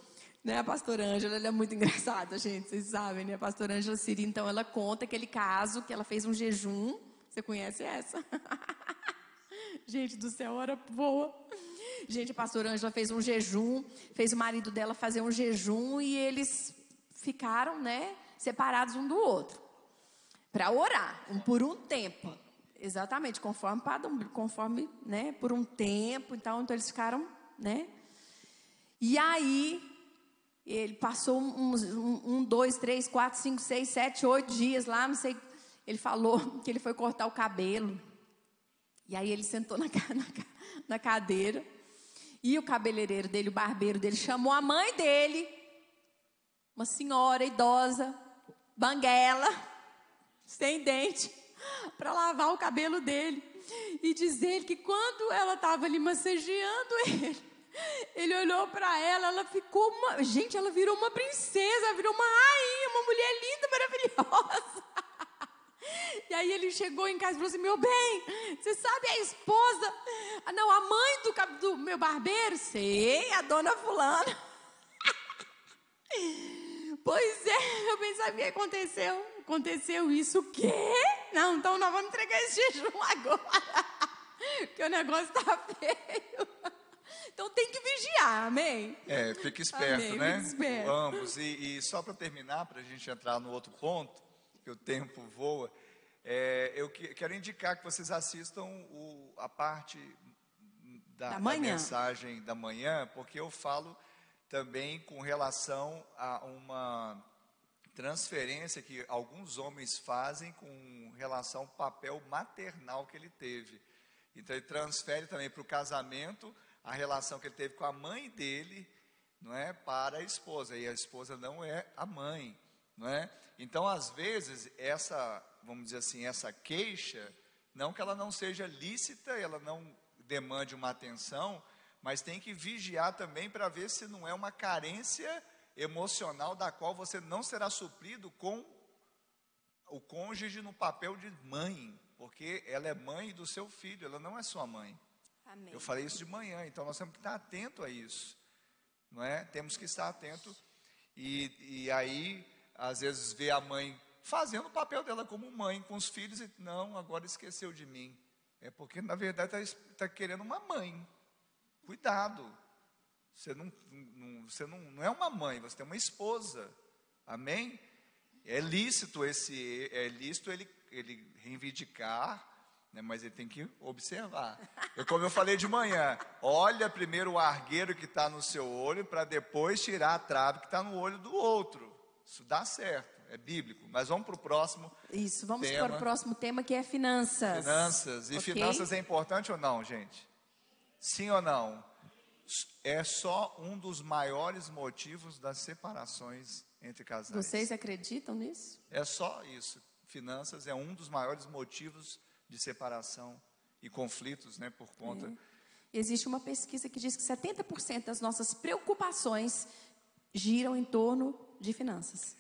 Né, a pastora Ângela, ela é muito engraçada, gente, vocês sabem, né? A pastora Ângela Siri, então, ela conta aquele caso que ela fez um jejum. Você conhece essa? Gente do céu, hora boa. Gente, a pastora Ângela fez um jejum, fez o marido dela fazer um jejum e eles ficaram, né, separados um do outro. Para orar, um por um tempo. Exatamente, conforme, conforme, né, por um tempo, então, então eles ficaram, né? E aí, ele passou uns, um, um, dois, três, quatro, cinco, seis, sete, oito dias lá, não sei. Ele falou que ele foi cortar o cabelo. E aí ele sentou na, na, na cadeira. E o cabeleireiro dele, o barbeiro dele, chamou a mãe dele, uma senhora idosa, banguela, sem dente, para lavar o cabelo dele. E dizer que quando ela estava ali massageando ele, ele olhou para ela, ela ficou uma. Gente, ela virou uma princesa, virou uma rainha, uma mulher linda, maravilhosa. E aí ele chegou em casa e falou assim: Meu bem, você sabe a esposa? Não, a mãe do, do meu barbeiro? Sei, a dona Fulana. pois é, eu bem sabia que aconteceu. Aconteceu isso, o quê? Não, então nós vamos entregar esse jejum agora. que o negócio está feio. Então tem que vigiar, amém? É, fique esperto, amém, né? Fique esperto. Ambos. E, e só para terminar, para a gente entrar no outro ponto, que o tempo voa. É, eu que, quero indicar que vocês assistam o, a parte da, da, da, mensagem da manhã, porque eu falo também com relação a uma transferência que alguns homens fazem com relação ao papel maternal que ele teve. Então ele transfere também para o casamento a relação que ele teve com a mãe dele, não é, para a esposa. E a esposa não é a mãe, não é? Então às vezes essa vamos dizer assim, essa queixa, não que ela não seja lícita, ela não demande uma atenção, mas tem que vigiar também para ver se não é uma carência emocional da qual você não será suprido com o cônjuge no papel de mãe, porque ela é mãe do seu filho, ela não é sua mãe. Amém. Eu falei isso de manhã, então nós temos que estar atento a isso, não é? Temos que estar atento e, e aí às vezes ver a mãe fazendo o papel dela como mãe com os filhos e não, agora esqueceu de mim. É porque na verdade está tá querendo uma mãe. Cuidado. Você, não, não, você não, não é uma mãe, você tem uma esposa. Amém? É lícito esse, é lícito ele, ele reivindicar, né, mas ele tem que observar. Eu, como eu falei de manhã, olha primeiro o argueiro que está no seu olho para depois tirar a trave que está no olho do outro. Isso dá certo é bíblico. Mas vamos para o próximo. Isso, vamos tema. para o próximo tema que é finanças. Finanças. E okay? finanças é importante ou não, gente? Sim ou não? É só um dos maiores motivos das separações entre casais. Vocês acreditam nisso? É só isso. Finanças é um dos maiores motivos de separação e conflitos, né, por conta. É. Existe uma pesquisa que diz que 70% das nossas preocupações giram em torno de finanças.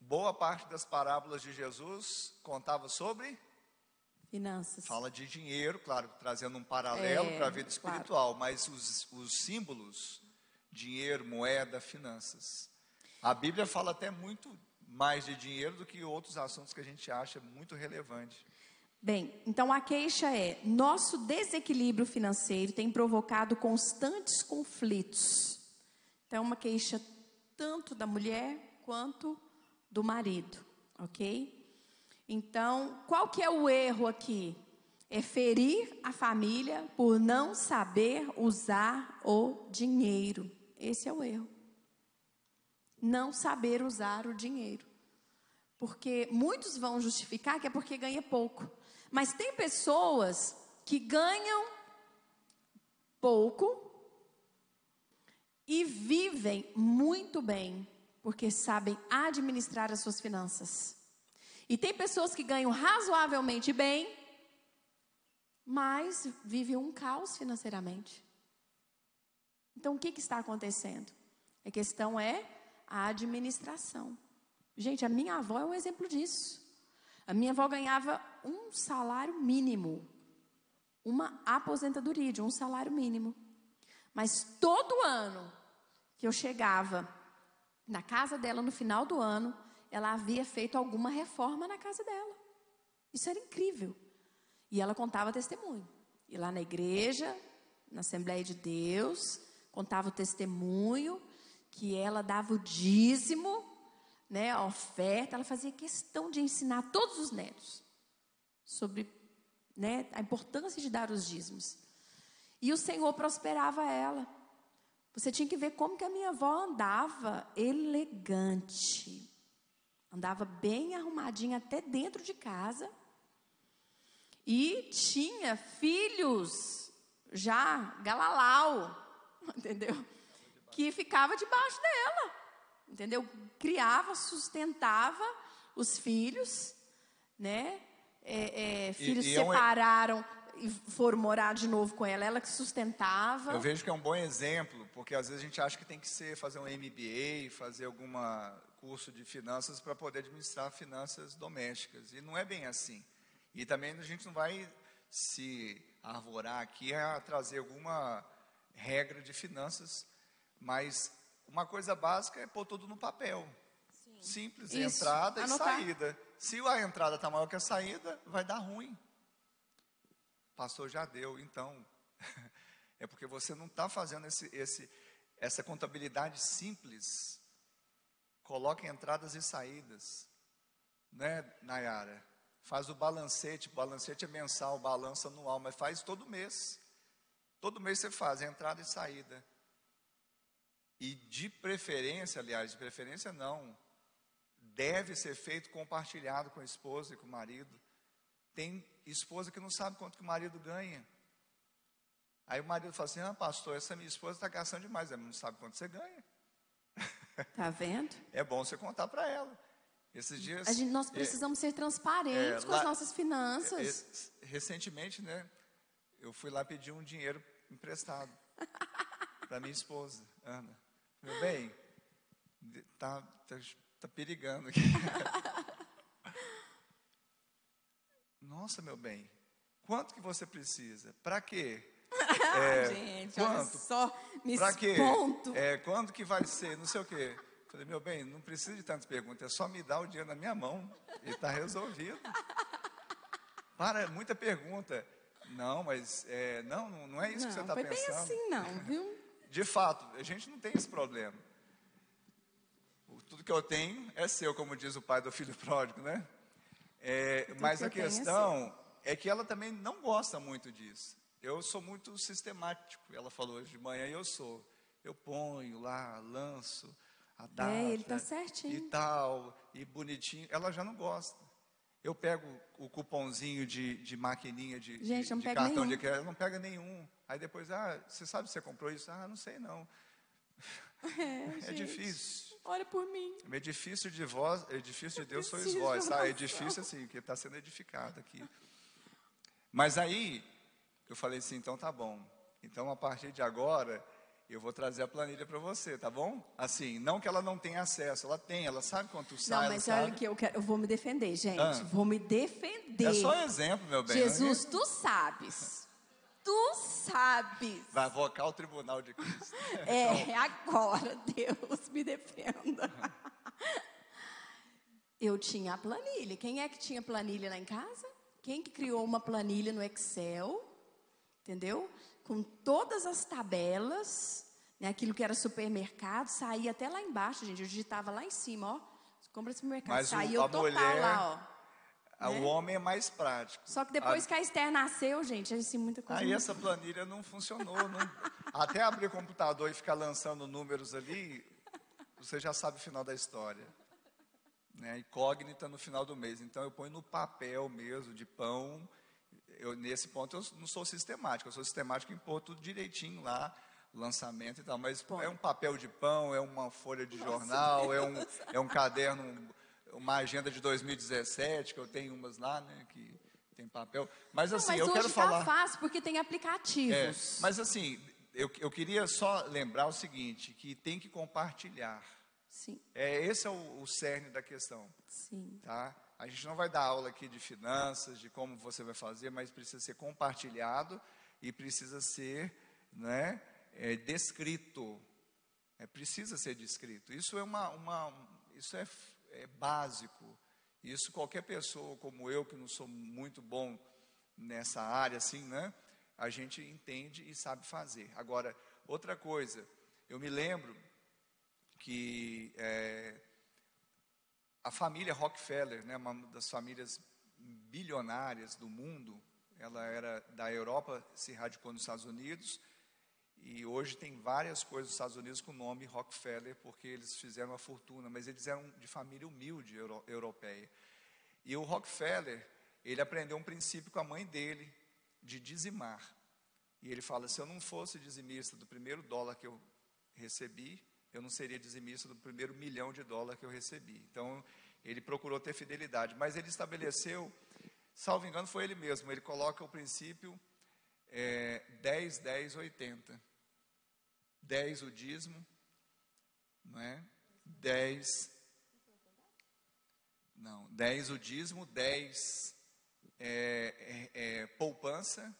Boa parte das parábolas de Jesus contava sobre Finanças. fala de dinheiro, claro, trazendo um paralelo É, para a vida claro. espiritual, mas os, os símbolos, dinheiro, moeda, finanças. A Bíblia fala até muito mais de dinheiro do que outros assuntos que a gente acha muito relevante. Bem, então a queixa é: nosso desequilíbrio financeiro tem provocado constantes conflitos. Então, é uma queixa tanto da mulher quanto do marido, ok? Então, qual que é o erro aqui? É ferir a família por não saber usar o dinheiro. Esse é o erro. Não saber usar o dinheiro. Porque muitos vão justificar que é porque ganha pouco. Mas tem pessoas que ganham pouco e vivem muito bem, porque sabem administrar as suas finanças. E tem pessoas que ganham razoavelmente bem, mas vivem um caos financeiramente. Então, o que, que está acontecendo? A questão é a administração. Gente, a minha avó é um exemplo disso. A minha avó ganhava um salário mínimo, uma aposentadoria de um salário mínimo. Mas todo ano que eu chegava na casa dela no final do ano, ela havia feito alguma reforma na casa dela. Isso era incrível. E ela contava testemunho. E lá na igreja, na Assembleia de Deus, contava o testemunho que ela dava o dízimo, né, a oferta, ela fazia questão de ensinar todos os netos sobre né, a importância de dar os dízimos. E o Senhor prosperava ela. Você tinha que ver como que a minha avó andava elegante. Andava bem arrumadinha até dentro de casa. E tinha filhos já galalau, entendeu? Que ficava debaixo dela, entendeu? Criava, sustentava os filhos, né? É, é, filhos e é um- separaram e foram morar de novo com ela, ela que sustentava. Eu vejo que é um bom exemplo, porque às vezes a gente acha que tem que ser fazer um MBA, fazer algum curso de finanças para poder administrar finanças domésticas. E não é bem assim. E também a gente não vai se arvorar aqui a trazer alguma regra de finanças, mas uma coisa básica é pôr tudo no papel. Simples, Isso, entrada e anotar. saída. Se a entrada está maior que a saída, vai dar ruim. Pastor já deu, então. É porque você não está fazendo esse, esse, essa contabilidade simples. Coloca entradas e saídas. Né, Nayara? Faz o balancete, balancete é mensal, balança anual, mas faz todo mês. Todo mês você faz entrada e saída. E de preferência, aliás, de preferência não, deve ser feito compartilhado com a esposa e com o marido. Tem esposa que não sabe quanto que o marido ganha. Aí o marido fala assim: Ah, pastor, essa minha esposa está gastando demais. Ela não sabe quanto você ganha. Tá vendo? É bom você contar para ela. Esses dias. Gente, nós é, precisamos ser transparentes é, com as lá- nossas finanças. é, recentemente, né? Eu fui lá pedir um dinheiro emprestado para minha esposa, Ana. Meu bem, tá, tá, tá perigando aqui. Nossa, meu bem, quanto que você precisa? Para quê? É, gente, olha quanto? só, me Para quê? ponto. É, quando que vai ser? Não sei o quê. Falei, meu bem, não precisa de tantas perguntas, é só me dar o dinheiro na minha mão e está resolvido. Para, muita pergunta. Não, mas é, não, não- não é isso que você não, está foi pensando. bem assim não, viu? De fato, a gente não tem esse problema. Tudo que eu tenho é seu, como diz o pai do filho pródigo, né? É, mas que a é questão é que ela também não gosta muito disso. Eu sou muito sistemático, ela falou hoje de manhã, e eu sou. Eu ponho lá, lanço a data. ele tá certinho. E tal, e bonitinho. Ela já não gosta. Eu pego o cupomzinho de, de maquininha de, Gente, de, de cartão nenhum. de crédito, ela não pega nenhum. Aí depois, ah, você sabe se você comprou isso? Ah, não sei não. É, É difícil. Olha por mim. O edifício de vós, edifício de Deus sois vós, tá? oração. Edifício assim, que está sendo edificado aqui. Mas aí eu falei assim, então tá bom. Então a partir de agora eu vou trazer a planilha para você, tá bom? Assim, não que ela não tenha acesso, ela tem, ela sabe quanto sai. Não, mas olha que eu, quero, eu vou me defender, gente. Ah. Vou me defender. É só um exemplo, meu bem. Jesus, tu sabes. Tu sabes. Vai vocar o tribunal de Cristo. É, então. agora, Deus me defenda. Eu tinha a planilha. Quem é que tinha planilha lá em casa? Quem que criou uma planilha no Excel? Entendeu? Com todas as tabelas, né, aquilo que era supermercado, saía até lá embaixo, gente. Eu digitava lá em cima, ó. Compra supermercado, Mas saía o, total mulher, lá, ó. Né? O homem é mais prático. Só que depois a... que a Esther nasceu, gente, assim, muita coisa. Aí essa planilha não funcionou. Não... Até abrir o computador e ficar lançando números ali, você já sabe o final da história né, incógnita no final do mês. Então eu ponho no papel mesmo, de pão. Eu, nesse ponto eu não sou sistemático, eu sou sistemático em pôr tudo direitinho lá, lançamento e tal. Mas é um papel de pão, é uma folha de jornal, é um, é um caderno, uma agenda de 2017, que eu tenho umas lá, né, que tem papel. Mas assim, não, mas eu quero tá falar. Fácil porque tem aplicativos. É, mas assim, eu, eu queria só lembrar o seguinte, que tem que compartilhar. Sim. É, esse é o, o cerne da questão. Sim. Tá? A gente não vai dar aula aqui de finanças, de como você vai fazer, mas precisa ser compartilhado e precisa ser né, é, descrito. É, precisa ser descrito. Isso é, uma, uma isso é, é básico. Isso qualquer pessoa como eu, que não sou muito bom nessa área, assim, né? A gente entende e sabe fazer. Agora, outra coisa, eu me lembro que é, a família Rockefeller, né, uma das famílias bilionárias do mundo, ela era da Europa, se radicou nos Estados Unidos, e hoje tem várias coisas nos Estados Unidos com o nome Rockefeller, porque eles fizeram uma fortuna, mas eles eram de família humilde euro, europeia. E o Rockefeller, ele aprendeu um princípio com a mãe dele, de dizimar. E ele fala: se eu não fosse dizimista do primeiro dólar que eu recebi, eu não seria dizimista do primeiro milhão de dólar que eu recebi. Então, ele procurou ter fidelidade, mas ele estabeleceu, salvo engano, foi ele mesmo, ele coloca o princípio é, 10, 10, 80. 10 o dízimo, não é? 10, não, 10 o dízimo, 10 é, é, é, poupança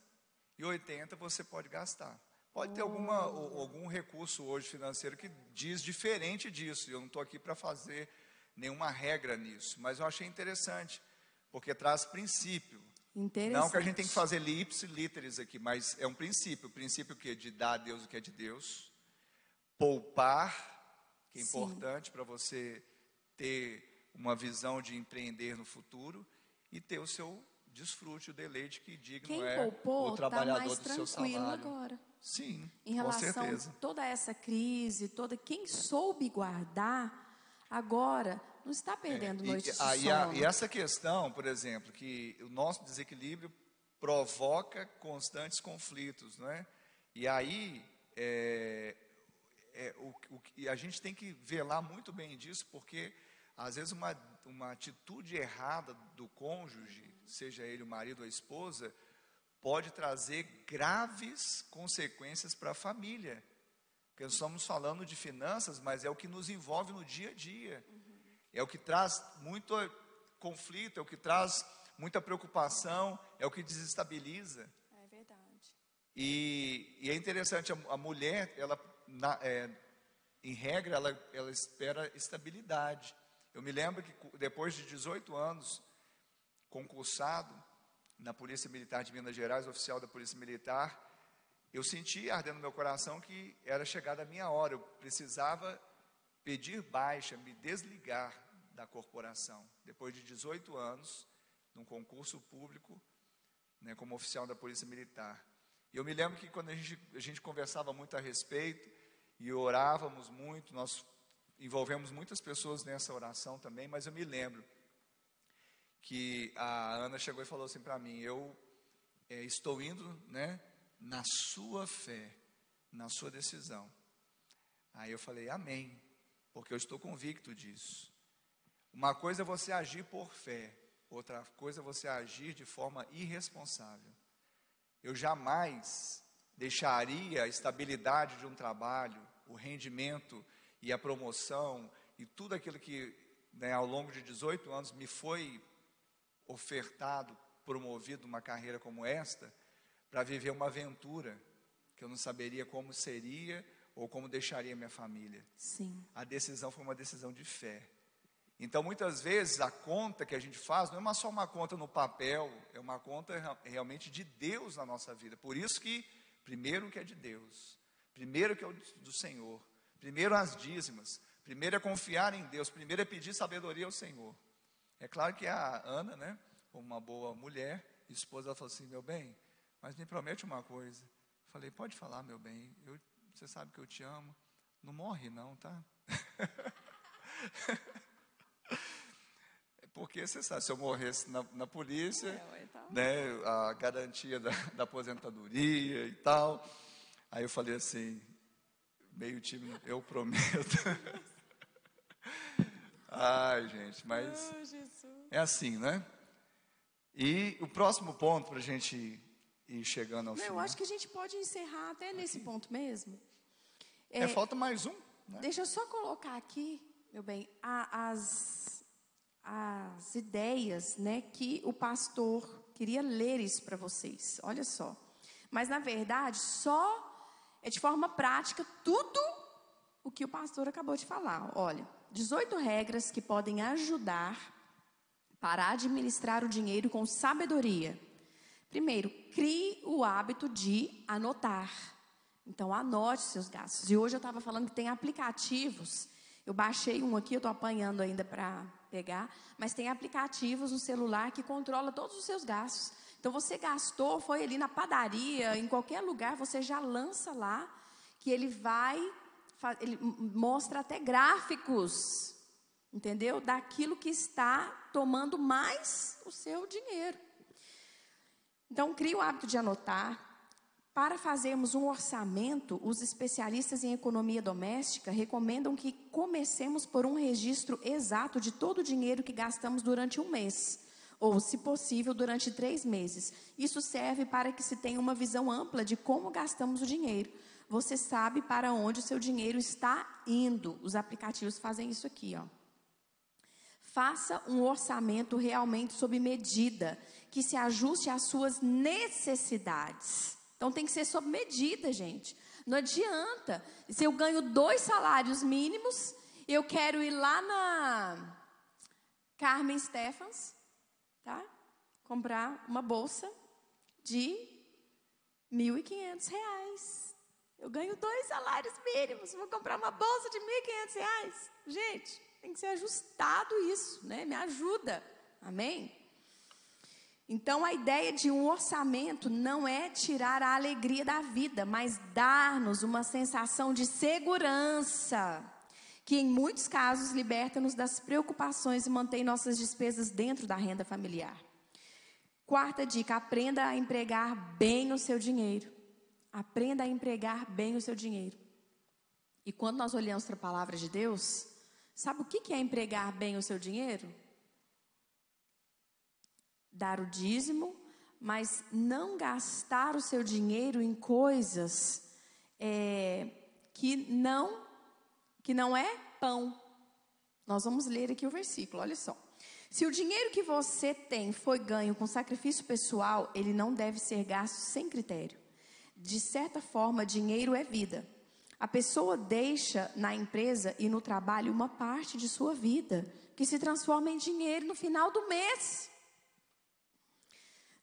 e 80 você pode gastar. Pode ter alguma, algum recurso hoje financeiro que diz diferente disso. Eu não estou aqui para fazer nenhuma regra nisso, mas eu achei interessante, porque traz princípio. Não que a gente tem que fazer lips literis aqui, mas é um princípio. O princípio que de dar a Deus o que é de Deus, poupar, que é Sim. importante para você ter uma visão de empreender no futuro e ter o seu desfrute, o deleite que digno Quem é poupou, o tá trabalhador tá do seu salário. agora. Sim, em relação a toda essa crise, toda quem soube guardar, agora não está perdendo é, noite e, de a, e, a, e essa questão, por exemplo, que o nosso desequilíbrio provoca constantes conflitos, não é? E aí é, é, o, o, e a gente tem que velar muito bem disso, porque às vezes uma, uma atitude errada do cônjuge, seja ele o marido ou a esposa, pode trazer graves consequências para a família. Porque nós estamos falando de finanças, mas é o que nos envolve no dia a dia. Uhum. É o que traz muito conflito, é o que traz muita preocupação, é o que desestabiliza. É verdade. E, e é interessante, a, a mulher, ela, na, é, em regra, ela, ela espera estabilidade. Eu me lembro que depois de 18 anos concursado, na Polícia Militar de Minas Gerais, oficial da Polícia Militar, eu senti ardendo no meu coração que era chegada a minha hora, eu precisava pedir baixa, me desligar da corporação. Depois de 18 anos, num concurso público, né, como oficial da Polícia Militar. E eu me lembro que quando a gente, a gente conversava muito a respeito e orávamos muito, nós envolvemos muitas pessoas nessa oração também, mas eu me lembro que a Ana chegou e falou assim para mim: Eu é, estou indo né, na sua fé, na sua decisão. Aí eu falei: Amém, porque eu estou convicto disso. Uma coisa é você agir por fé, outra coisa é você agir de forma irresponsável. eu jamais deixaria a estabilidade de um trabalho, o rendimento e a promoção e tudo aquilo que né, ao longo de 18 anos me foi ofertado, promovido uma carreira como esta, para viver uma aventura que eu não saberia como seria ou como deixaria minha família. Sim. A decisão foi uma decisão de fé. Então, muitas vezes, a conta que a gente faz não é só uma conta no papel, é uma conta realmente de Deus na nossa vida. Por isso que, primeiro que é de Deus, primeiro que é do Senhor, primeiro as dízimas, primeiro é confiar em Deus, primeiro é pedir sabedoria ao Senhor. É claro que a Ana, né, uma boa mulher, esposa, ela falou assim: meu bem, mas me promete uma coisa. Falei, pode falar, meu bem, eu, você sabe que eu te amo. Não morre, não, tá? Porque você sabe, se eu morresse na, na polícia, é, então. né, a garantia da, da, aposentadoria e tal. Aí eu falei assim, meio tímido, eu prometo. Ai, gente, mas oh, é assim, né? E o próximo ponto para a gente ir chegando ao Não, final. Eu acho que a gente pode encerrar até aqui. nesse ponto mesmo. É, é, falta mais um. Né? Deixa eu só colocar aqui, meu bem, a, as, as ideias né, que o pastor queria ler isso para vocês. Olha só. Mas, na verdade, só é de forma prática tudo o que o pastor acabou de falar. Olha, 18 regras que podem ajudar para administrar o dinheiro com sabedoria. Primeiro, crie o hábito de anotar. Então, anote seus gastos. E hoje eu estava falando que tem aplicativos. Eu baixei um aqui, eu estou apanhando ainda para pegar, mas tem aplicativos no celular que controla todos os seus gastos. Então, você gastou, foi ali na padaria, em qualquer lugar, você já lança lá que ele vai, ele mostra até gráficos entendeu? Daquilo que está tomando mais o seu dinheiro. Então, crie o hábito de anotar. Para fazermos um orçamento, os especialistas em economia doméstica recomendam que comecemos por um registro exato de todo o dinheiro que gastamos durante um mês, ou, se possível, durante três meses. Isso serve para que se tenha uma visão ampla de como gastamos o dinheiro. Você sabe para onde o seu dinheiro está indo. Os aplicativos fazem isso aqui, ó. Faça um orçamento realmente sob medida, que se ajuste às suas necessidades. Então tem que ser sob medida, gente. Não adianta. Se eu ganho dois salários mínimos, eu quero ir lá na Carmen Stephens, tá? Comprar uma bolsa de R$ 1.500. Eu ganho dois salários mínimos, vou comprar uma bolsa de R$ 1.500. Gente, tem que ser ajustado isso, né? Me ajuda. Amém? Então, a ideia de um orçamento não é tirar a alegria da vida, mas dar-nos uma sensação de segurança, que em muitos casos liberta-nos das preocupações e mantém nossas despesas dentro da renda familiar. Quarta dica: aprenda a empregar bem o seu dinheiro. Aprenda a empregar bem o seu dinheiro. E quando nós olhamos para a palavra de Deus, Sabe o que é empregar bem o seu dinheiro? Dar o dízimo, mas não gastar o seu dinheiro em coisas é, que não que não é pão. Nós vamos ler aqui o versículo, olha só. Se o dinheiro que você tem foi ganho com sacrifício pessoal, ele não deve ser gasto sem critério. De certa forma, dinheiro é vida. A pessoa deixa na empresa e no trabalho uma parte de sua vida, que se transforma em dinheiro no final do mês.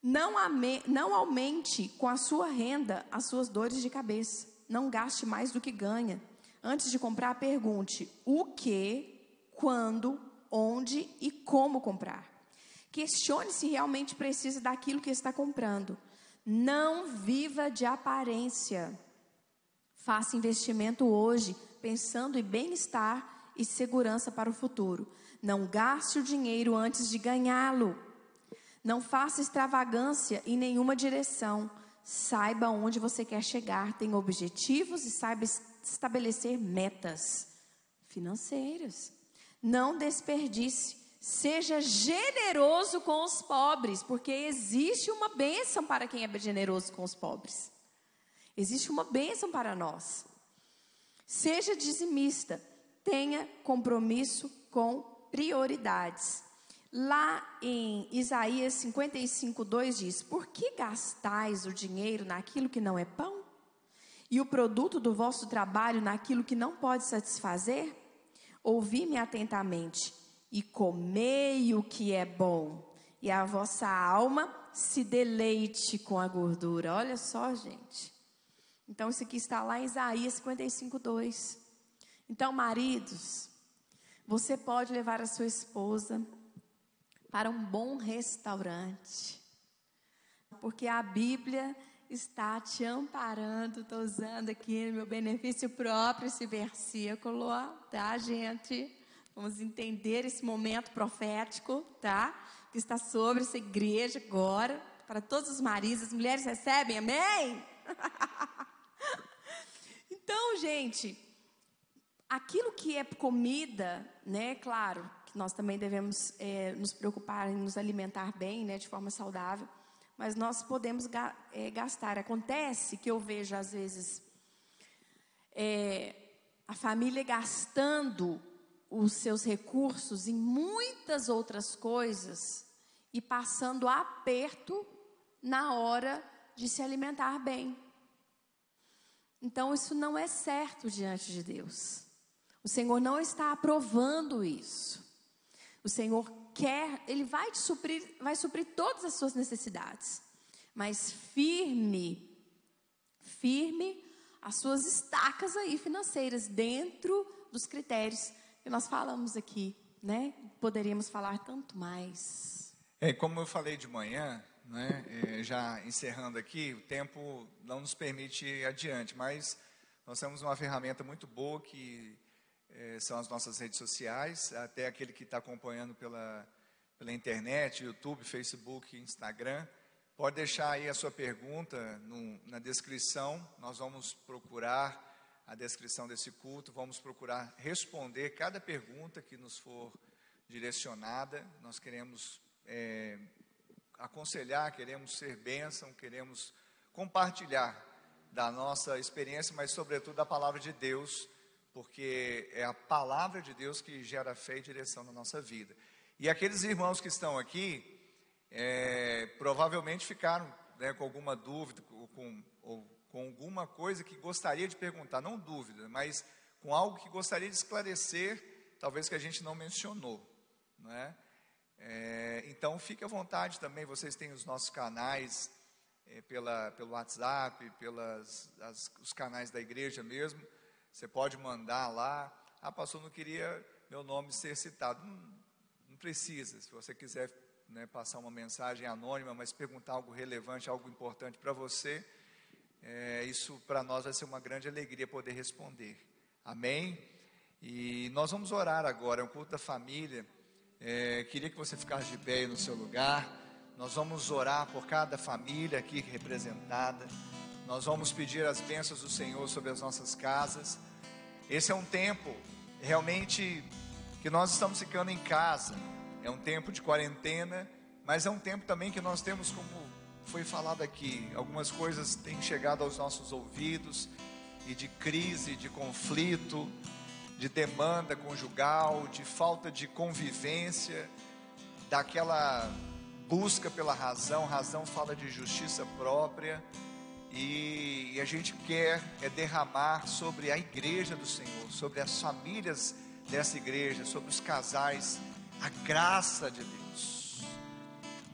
Não, ame, não aumente com a sua renda as suas dores de cabeça. Não gaste mais do que ganha. Antes de comprar, pergunte o que, quando, onde e como comprar. Questione se realmente precisa daquilo que está comprando. Não viva de aparência. Faça investimento hoje, pensando em bem-estar e segurança para o futuro. Não gaste o dinheiro antes de ganhá-lo. Não faça extravagância em nenhuma direção. Saiba onde você quer chegar, tenha objetivos e saiba estabelecer metas financeiras. Não desperdice, Seja generoso com os pobres, porque existe uma bênção para quem é generoso com os pobres. Existe uma bênção para nós. Seja dizimista, tenha compromisso com prioridades. Lá em Isaías 55, 2 diz: Por que gastais o dinheiro naquilo que não é pão? E o produto do vosso trabalho naquilo que não pode satisfazer? Ouvi-me atentamente e comei o que é bom, e a vossa alma se deleite com a gordura. Olha só, gente. Então, isso aqui está lá em Isaías 55, 2. Então, maridos, você pode levar a sua esposa para um bom restaurante, porque a Bíblia está te amparando. Estou usando aqui no meu benefício próprio esse versículo, tá, gente? Vamos entender esse momento profético, tá? Que está sobre essa igreja agora, para todos os maridos, as mulheres recebem, amém? então, gente, aquilo que é comida, né? Claro, que nós também devemos é, nos preocupar em nos alimentar bem, né? De forma saudável, mas nós podemos ga é, gastar. Acontece que eu vejo às vezes é, a família gastando os seus recursos em muitas outras coisas e passando aperto na hora de se alimentar bem. Então, isso não é certo diante de Deus. O Senhor não está aprovando isso. O Senhor quer, Ele vai te suprir, vai suprir todas as suas necessidades. Mas firme, firme as suas estacas aí financeiras dentro dos critérios que nós falamos aqui, né? Poderíamos falar tanto mais. É, como eu falei de manhã, né, é, já encerrando aqui, o tempo não nos permite ir adiante, mas nós temos uma ferramenta muito boa que é, são as nossas redes sociais, até aquele que está acompanhando pela, pela internet, YouTube, Facebook, Instagram, pode deixar aí a sua pergunta no, na descrição, nós vamos procurar a descrição desse culto, vamos procurar responder cada pergunta que nos for direcionada. Nós queremos é, aconselhar, queremos ser bênção, queremos compartilhar da nossa experiência, mas sobretudo da palavra de Deus, porque é a palavra de Deus que gera fé e direção na nossa vida. E aqueles irmãos que estão aqui, é, provavelmente ficaram né, com alguma dúvida, com, ou com alguma coisa que gostaria de perguntar, não dúvida, mas com algo que gostaria de esclarecer, talvez que a gente não mencionou, não é? É, então fique à vontade também, vocês têm os nossos canais é, pela, pelo WhatsApp, pelas as, os canais da igreja mesmo. Você pode mandar lá. Ah, pastor, não queria meu nome ser citado. Não, não precisa. Se você quiser né, passar uma mensagem anônima, mas perguntar algo relevante, algo importante para você, é, isso para nós vai ser uma grande alegria poder responder. Amém? E nós vamos orar agora, é um culto da família. É, queria que você ficasse de pé no seu lugar. Nós vamos orar por cada família aqui representada. Nós vamos pedir as bênçãos do Senhor sobre as nossas casas. Esse é um tempo realmente que nós estamos ficando em casa. É um tempo de quarentena, mas é um tempo também que nós temos como foi falado aqui, algumas coisas têm chegado aos nossos ouvidos, e de crise, de conflito, de demanda conjugal, de falta de convivência, daquela busca pela razão, razão fala de justiça própria, e, a gente quer é derramar sobre a igreja do Senhor, sobre as famílias dessa igreja, sobre os casais, a graça de Deus,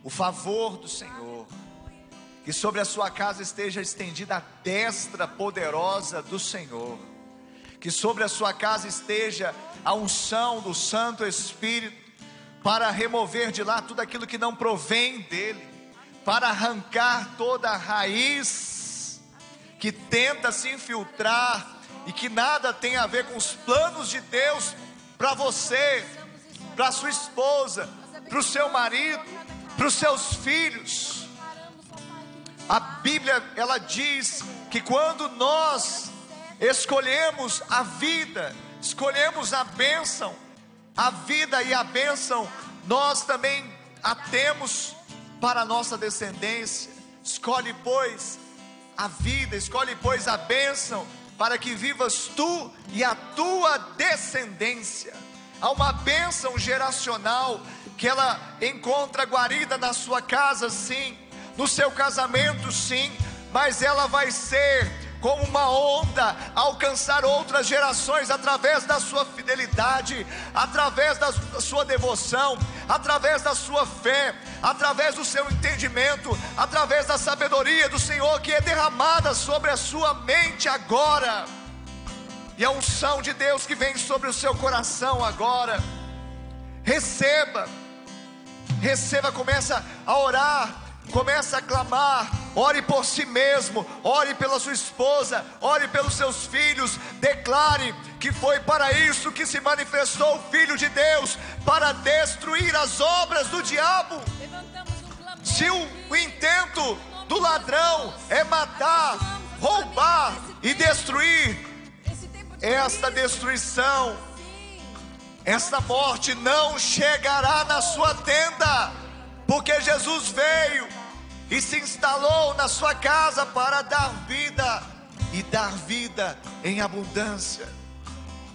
o favor do Senhor que sobre a sua casa esteja estendida a destra poderosa do Senhor. Que sobre a sua casa esteja a unção do Santo Espírito para remover de lá tudo aquilo que não provém dele, para arrancar toda a raiz que tenta se infiltrar e que nada tem a ver com os planos de Deus para você, para sua esposa, para o seu marido, para os seus filhos a Bíblia ela diz que quando nós escolhemos a vida, escolhemos a bênção, a vida e a bênção nós também a temos para a nossa descendência. Escolhe, pois, a vida, escolhe, pois, a bênção, para que vivas tu e a tua descendência. Há uma bênção geracional que ela encontra guarida na sua casa, sim, no seu casamento, sim, mas ela vai ser como uma onda, alcançar outras gerações através da sua fidelidade, através da sua devoção, através da sua fé, através do seu entendimento, através da sabedoria do Senhor que é derramada sobre a sua mente agora. E a unção de Deus que vem sobre o seu coração agora. Receba, receba, começa a orar Comece a clamar, ore por si mesmo, ore pela sua esposa, ore pelos seus filhos, declare que foi para isso que se manifestou o Filho de Deus para destruir as obras do diabo. Se o, o intento do ladrão é matar, roubar e destruir, esta destruição, esta morte não chegará na sua tenda porque Jesus veio e se instalou na sua casa para dar vida e dar vida em abundância.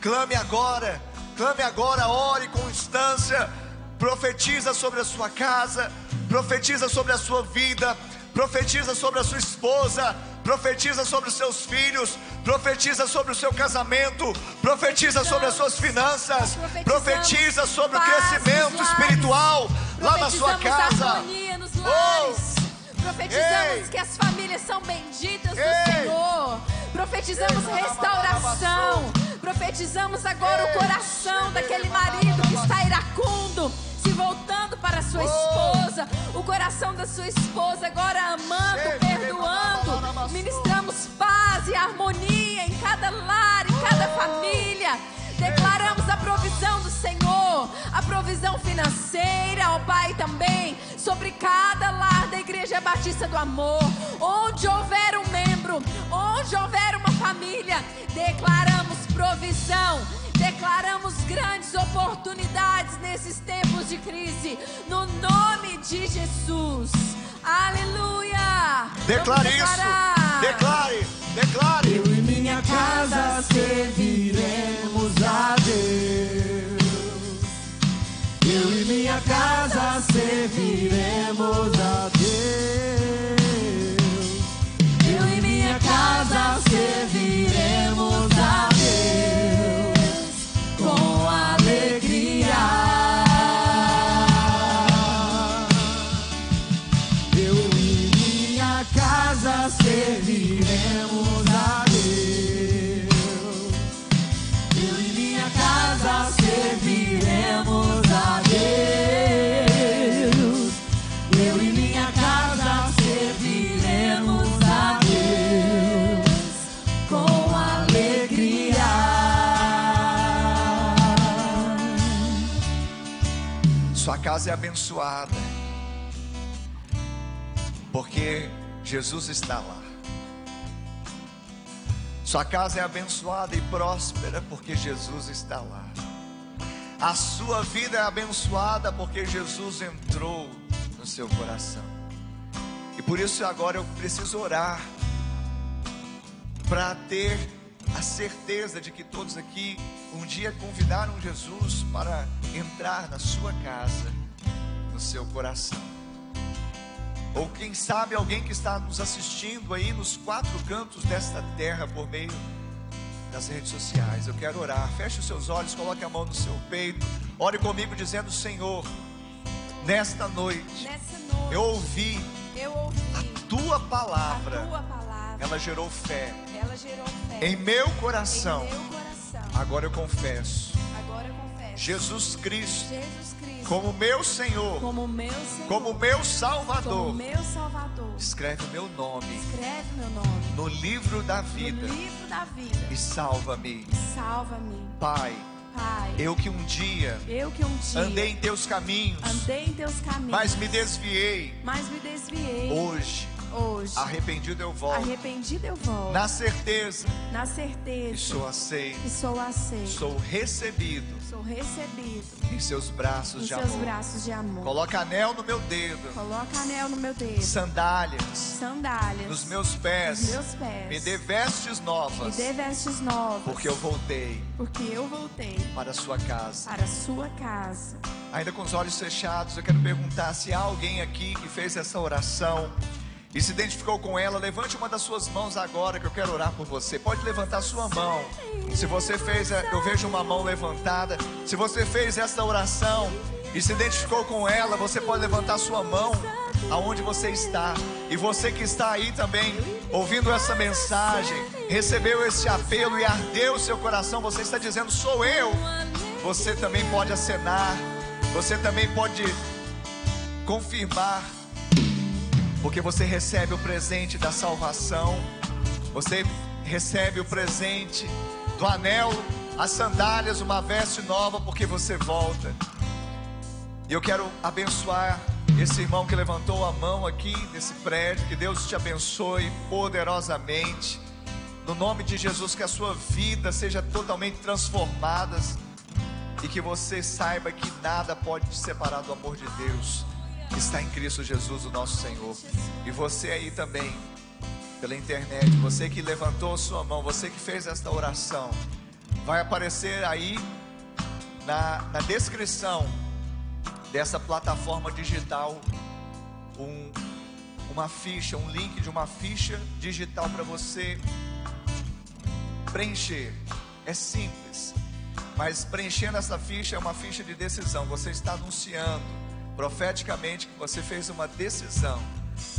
Clame agora, clame agora, ore com instância, profetiza sobre a sua casa, profetiza sobre a sua vida, profetiza sobre a sua esposa, profetiza sobre os seus filhos, profetiza sobre o seu casamento, profetiza sobre as suas finanças, profetiza sobre o crescimento espiritual lá na sua casa. Oh! Profetizamos Ei. que as famílias são benditas do Ei. Senhor. Profetizamos Ei. restauração. Profetizamos agora o coração daquele marido que está iracundo se voltando para sua esposa, o coração da sua esposa agora amando, perdoando. Ministramos paz e harmonia em cada lar, em cada família. A provisão financeira, ó Pai, também, sobre cada lar da Igreja Batista do Amor. Onde houver um membro, onde houver uma família, declaramos provisão Declaramos grandes oportunidades nesses tempos de crise, no nome de Jesus. Aleluia! Declare isso! Declare! Declare! Eu e minha casa serviremos a Deus. Eu e minha casa serviremos casa é abençoada. Porque Jesus está lá. Sua casa é abençoada e próspera porque Jesus está lá. A sua vida é abençoada porque Jesus entrou no seu coração. E por isso agora eu preciso orar para ter a certeza de que todos aqui um dia convidaram Jesus para entrar na sua casa, no seu coração. Ou quem sabe alguém que está nos assistindo aí nos quatro cantos desta terra por meio das redes sociais. Eu quero orar. Feche os seus olhos, coloque a mão no seu peito. Ore comigo dizendo: Senhor, nesta noite, noite eu, ouvi eu ouvi a tua palavra. A tua palavra. Ela gerou fé. Ela gerou fé. Em meu coração. Em meu coração. Agora eu confesso. Agora eu confesso. Jesus Cristo. Jesus Cristo como meu Senhor, como meu Senhor, como meu Salvador, como meu Salvador. Escreve meu nome, escreve meu nome no livro da vida, livro da vida e salva-me, salva-me, Pai. Pai, eu que um dia, eu que um dia andei em teus caminhos, andei em teus caminhos, mas me desviei, mas me desviei. Hoje, hoje. Arrependido eu volto. Arrependido eu volto. Na certeza. Na certeza. Que sou aceito. Que sou aceito. Sou recebido. Sou recebido em seus braços em de seus amor. braços de amor. Coloca anel no meu dedo, Coloca anel no meu dedo. sandálias Sandálias. nos meus pés. nos meus pés. Me dê vestes Me novas, dê vestes novas. porque eu voltei porque eu voltei para a sua casa. para a sua casa. Ainda com os olhos fechados, eu quero perguntar se há alguém aqui que fez essa oração e se identificou com ela. Levante uma das suas mãos agora que eu quero orar por você. Pode levantar sua mão. Se você fez, eu vejo uma mão levantada. Se você fez essa oração e se identificou com ela, você pode levantar sua mão aonde você está. E você que está aí também, ouvindo essa mensagem, recebeu esse apelo e ardeu seu coração, você está dizendo: Sou eu. Você também pode acenar, você também pode confirmar, porque você recebe o presente da salvação, você recebe o presente do anel, as sandálias, uma veste nova, porque você volta. E eu quero abençoar esse irmão que levantou a mão aqui nesse prédio. Que Deus te abençoe poderosamente. No nome de Jesus, que a sua vida seja totalmente transformada. E que você saiba que nada pode te separar do amor de Deus. Que está em Cristo Jesus, o nosso Senhor. E você aí também, pela internet, você que levantou sua mão, você que fez esta oração, vai aparecer aí na, na descrição dessa plataforma digital um, uma ficha, um link de uma ficha digital para você preencher. É simples, mas preenchendo essa ficha é uma ficha de decisão. Você está anunciando profeticamente que você fez uma decisão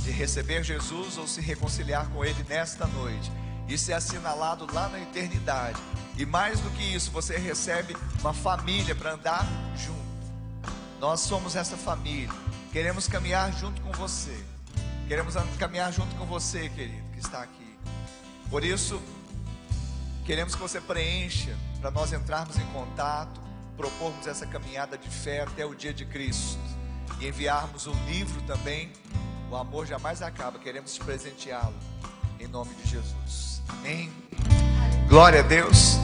de receber Jesus ou se reconciliar com Ele nesta noite. Isso é assinalado lá na eternidade. E mais do que isso, você recebe uma família para andar junto. Nós somos essa família. Queremos caminhar junto com você. Queremos caminhar junto com você, querido, que está aqui. Por isso, queremos que você preencha para nós entrarmos em contato, propormos essa caminhada de fé até o dia de Cristo e enviarmos o livro também. O amor jamais acaba. Queremos te presenteá-lo em nome de Jesus. Amém. Glória a Deus.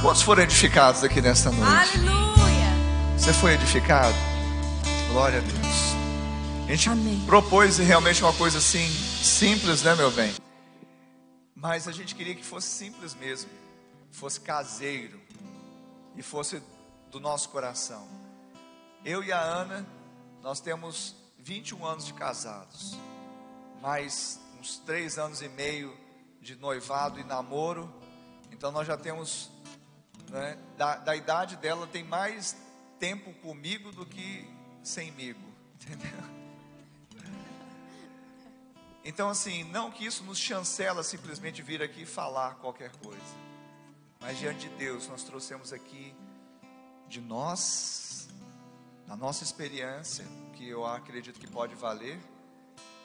Quantos foram edificados aqui nesta noite? Aleluia! Você foi edificado? Glória a Deus. A gente Amém. propôs realmente uma coisa assim, simples, né, meu bem? Mas a gente queria que fosse simples mesmo, fosse caseiro e fosse do nosso coração. Eu e a Ana, nós temos 21 anos de casados, mais uns 3 anos e meio de noivado e namoro. Então nós já temos, né, da, da idade dela, tem mais tempo comigo do que semigo, entendeu? Então, assim, não que isso nos chancela simplesmente vir aqui e falar qualquer coisa, mas diante de Deus, nós trouxemos aqui de nós, da nossa experiência, que eu acredito que pode valer,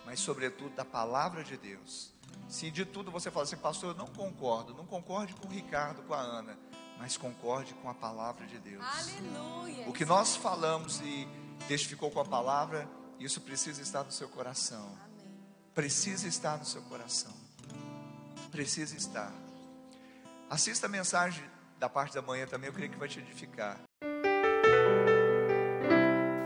mas sobretudo da palavra de Deus. Se de tudo você fala assim, pastor, eu não concordo, não concorde com o Ricardo, com a Ana, mas concorde com a palavra de Deus. Aleluia! O que nós falamos e testificou com a palavra, isso precisa estar no seu coração. Precisa estar no seu coração. Precisa estar. Assista a mensagem da parte da manhã também, eu creio que vai te edificar.